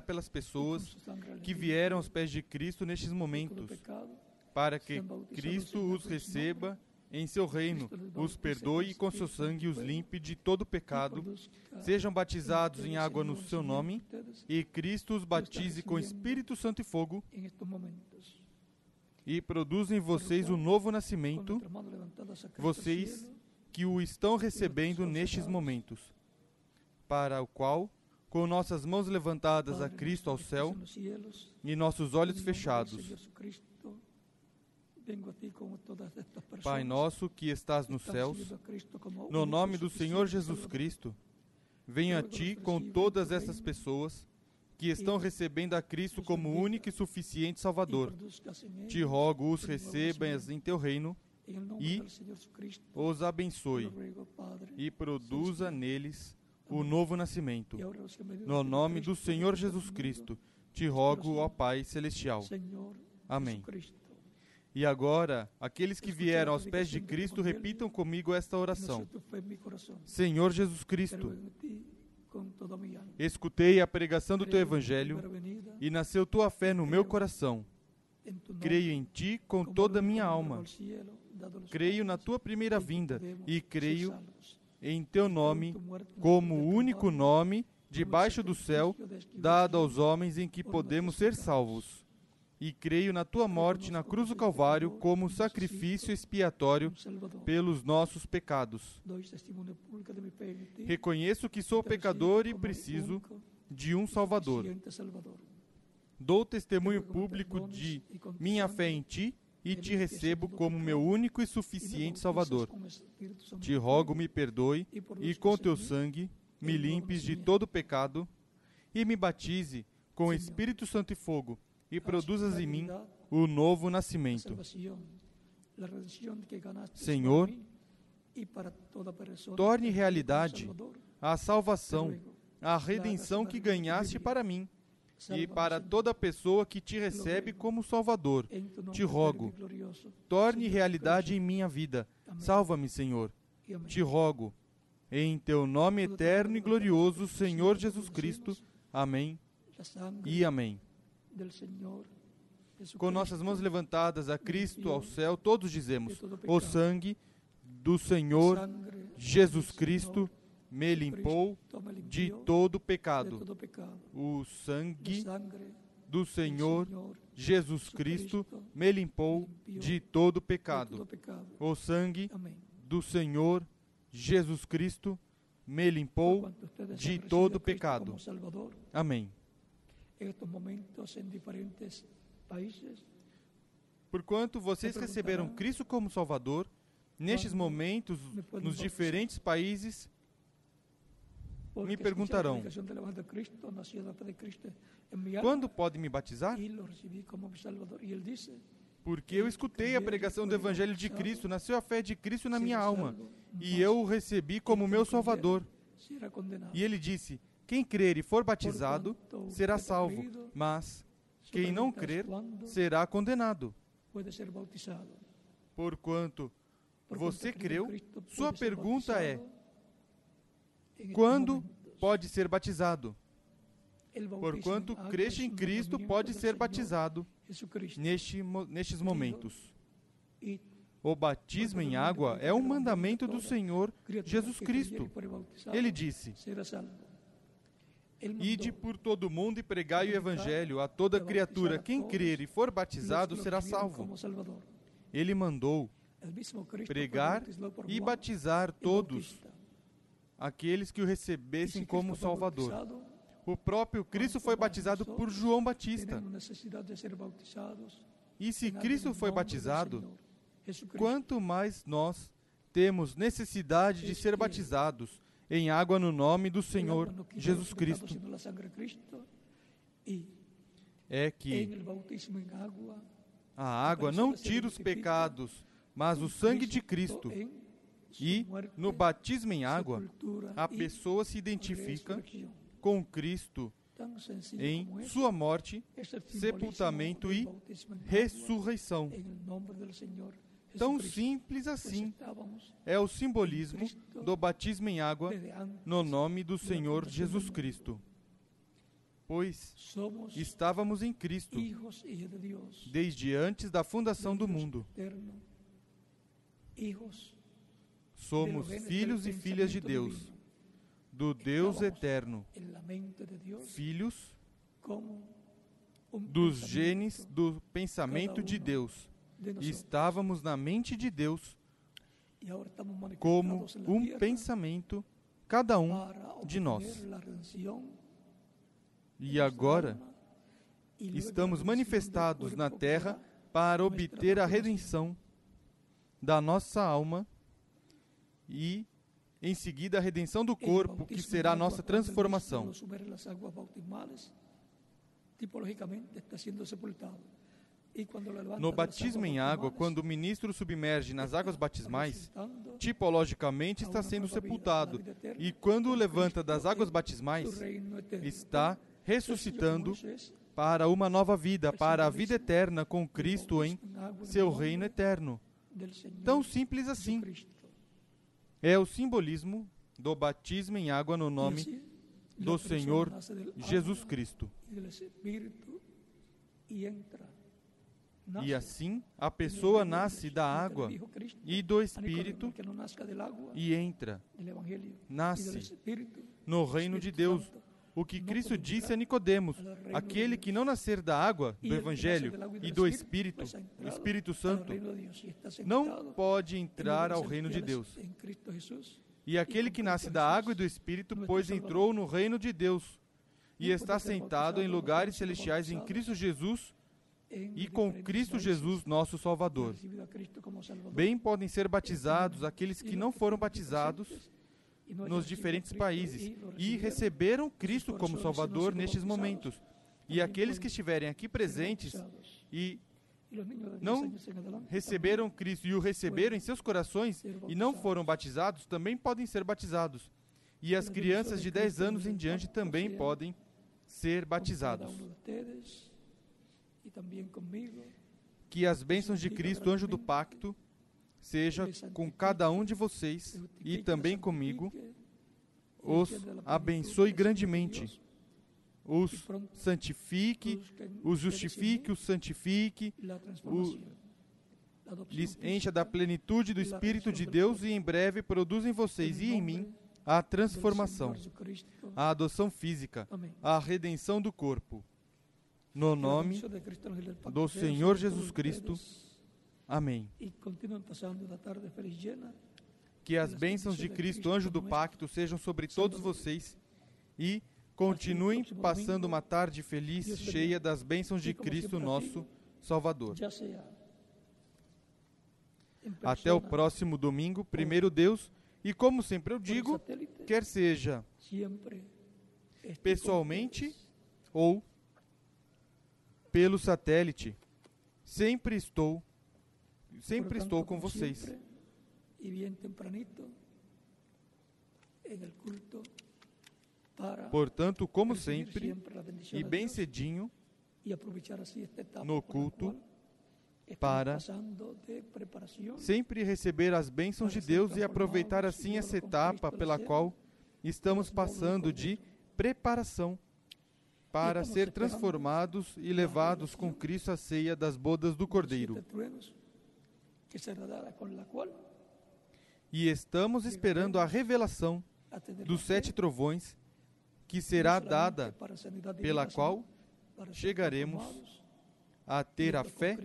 pelas pessoas que vieram aos pés de Cristo nestes momentos, para que Cristo os receba em seu reino, os perdoe e com seu sangue os limpe de todo pecado, sejam batizados em água no seu nome, e Cristo os batize com Espírito Santo e fogo, e produza em vocês o novo nascimento, vocês que o estão recebendo nestes momentos, para o qual, com nossas mãos levantadas a Cristo ao céu e nossos olhos fechados, Pai nosso que estás nos céus, no nome do Senhor Jesus Cristo, venho a Ti com todas essas pessoas que estão recebendo a Cristo como único e suficiente Salvador. Te rogo, os recebas em Teu reino e os abençoe. e produza neles o novo nascimento. No nome do Senhor Jesus Cristo, te rogo, ó Pai Celestial. Amém. E agora, aqueles que vieram aos pés de Cristo, repitam comigo esta oração. Senhor Jesus Cristo, escutei a pregação do teu Evangelho e nasceu tua fé no meu coração. Creio em ti com toda a minha alma creio na tua primeira vinda e creio em teu nome como o único nome debaixo do céu dado aos homens em que podemos ser salvos. e creio na tua morte na cruz do Calvário como sacrifício expiatório pelos nossos pecados. Reconheço que sou pecador e preciso de um Salvador. Dou testemunho público de minha fé em ti e te recebo como meu único e suficiente Salvador. Te rogo, me perdoe e com teu sangue me limpes de todo pecado e me batize com Espírito Santo e fogo e produzas em mim o novo nascimento. Senhor, torne realidade a salvação, a redenção que ganhaste para mim e para toda pessoa que te recebe como Salvador. Te rogo, torne realidade em minha vida. Salva-me, Senhor. Te rogo, em teu nome eterno e glorioso, Senhor Jesus Cristo. Amém e amém. Com nossas mãos levantadas a Cristo, ao céu, todos dizemos: O sangue do Senhor Jesus Cristo me limpou de todo pecado. O sangue do Senhor Jesus Cristo me limpou de todo pecado. O sangue do Senhor Jesus Cristo me limpou de todo pecado. Amém. Porquanto vocês receberam Cristo como Salvador, nestes momentos, nos diferentes países, me perguntarão: quando pode me batizar? Porque eu escutei a pregação do Evangelho de Cristo, nasceu a fé de Cristo na minha alma, e eu o recebi como meu Salvador. E ele disse: quem crer e for batizado será salvo, mas quem não crer será condenado. Porquanto você creu, sua pergunta é: quando pode ser batizado? Porquanto creste em Cristo, pode ser batizado neste, nestes momentos. O batismo em água é um mandamento do Senhor Jesus Cristo. Ele disse: Ide por todo o mundo e pregai o Evangelho a toda criatura. Quem crer e for batizado será salvo. Ele mandou pregar e batizar todos aqueles que o recebessem como Salvador. O próprio Cristo foi batizado por João Batista. E se Cristo foi batizado, quanto mais nós temos necessidade de ser batizados em água no nome do Senhor Jesus Cristo. É que a água não tira os pecados, mas o sangue de Cristo. E no batismo em água, a pessoa se identifica com Cristo em sua morte, sepultamento e ressurreição. Tão simples assim é o simbolismo do batismo em água no nome do Senhor Jesus Cristo. Pois estávamos em Cristo desde antes da fundação do mundo. Somos filhos e filhas de Deus, do Deus eterno, filhos dos genes do pensamento de Deus. estávamos na mente de Deus como um pensamento, cada um de nós. E agora estamos manifestados na terra para obter a redenção da nossa alma e, em seguida, a redenção do corpo, que será a nossa transformação. Tipologicamente está sendo sepultado. No batismo em água, quando o ministro submerge nas águas batismais, tipologicamente está sendo sepultado. E quando o levanta das águas batismais, está ressuscitando para uma nova vida, para a vida eterna com Cristo em seu reino eterno. Tão simples assim. É o simbolismo do batismo em água no nome do Senhor Jesus Cristo. E assim a pessoa nasce da água e do Espírito e entra, nasce no reino de Deus, o que Cristo disse a Nicodemos: aquele que não nascer da água, do Evangelho e do Espírito, do Espírito Santo, não pode entrar ao reino de Deus. E aquele que nasce da água e do Espírito, pois entrou no reino de Deus. E está sentado em lugares celestiais em Cristo Jesus e com Cristo Jesus, nosso Salvador. Bem podem ser batizados aqueles que não foram batizados nos diferentes países. e receberam Cristo como Salvador nestes momentos. E aqueles que estiverem aqui presentes e não receberam Cristo e o receberam em seus corações e não foram batizados, também podem ser batizados. E as crianças de 10 anos em diante também podem ser batizados. Que as bênçãos de Cristo, anjo do pacto, seja com cada um de vocês e também comigo, os abençoe grandemente, os santifique, os justifique, os santifique, o, lhes encha da plenitude do Espírito de Deus e em breve produza em vocês e em mim a transformação, a adoção física, a redenção do corpo. No nome do Senhor Jesus Cristo. Amém. Que as bênçãos de Cristo, anjo do pacto, sejam sobre todos vocês e continuem passando uma tarde feliz, cheia das bênçãos de Cristo, nosso Salvador. Até o próximo domingo, primeiro Deus, e como sempre eu digo, quer seja pessoalmente ou pelo satélite, sempre estou sempre estou com vocês. Portanto, como sempre, e bem cedinho, no culto, para sempre receber as bênçãos de Deus e aproveitar assim essa etapa pela qual estamos passando de preparação para ser transformados e levados com Cristo à ceia das bodas do Cordeiro. E estamos esperando a revelação dos sete trovões que será dada, pela qual chegaremos a ter a fé,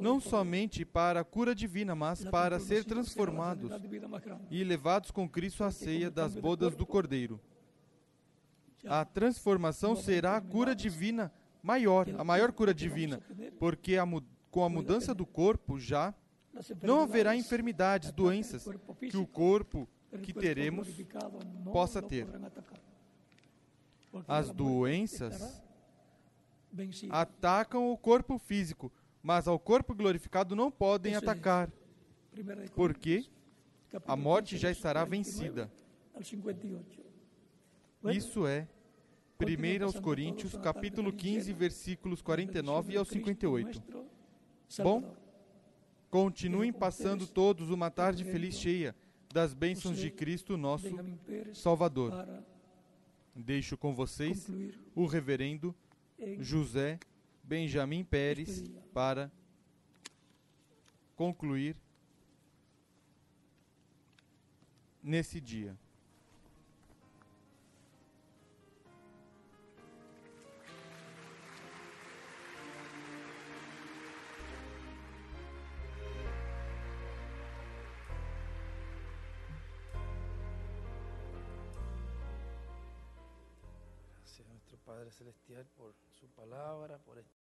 não somente para a cura divina, mas para ser transformados e levados com Cristo à ceia das bodas do Cordeiro. A transformação será a cura divina maior, a maior cura divina, porque a mudança com a mudança do corpo já não haverá enfermidades, doenças que o corpo que teremos possa ter. As doenças atacam o corpo físico, mas ao corpo glorificado não podem atacar, porque a morte já estará vencida. Isso é 1 aos Coríntios, capítulo 15, versículos 49 ao 58. Bom, continuem passando todos uma tarde feliz cheia das bênçãos de Cristo, nosso Salvador. Deixo com vocês o reverendo José Benjamin Pérez para concluir nesse dia. Padre Celestial, por su palabra, por este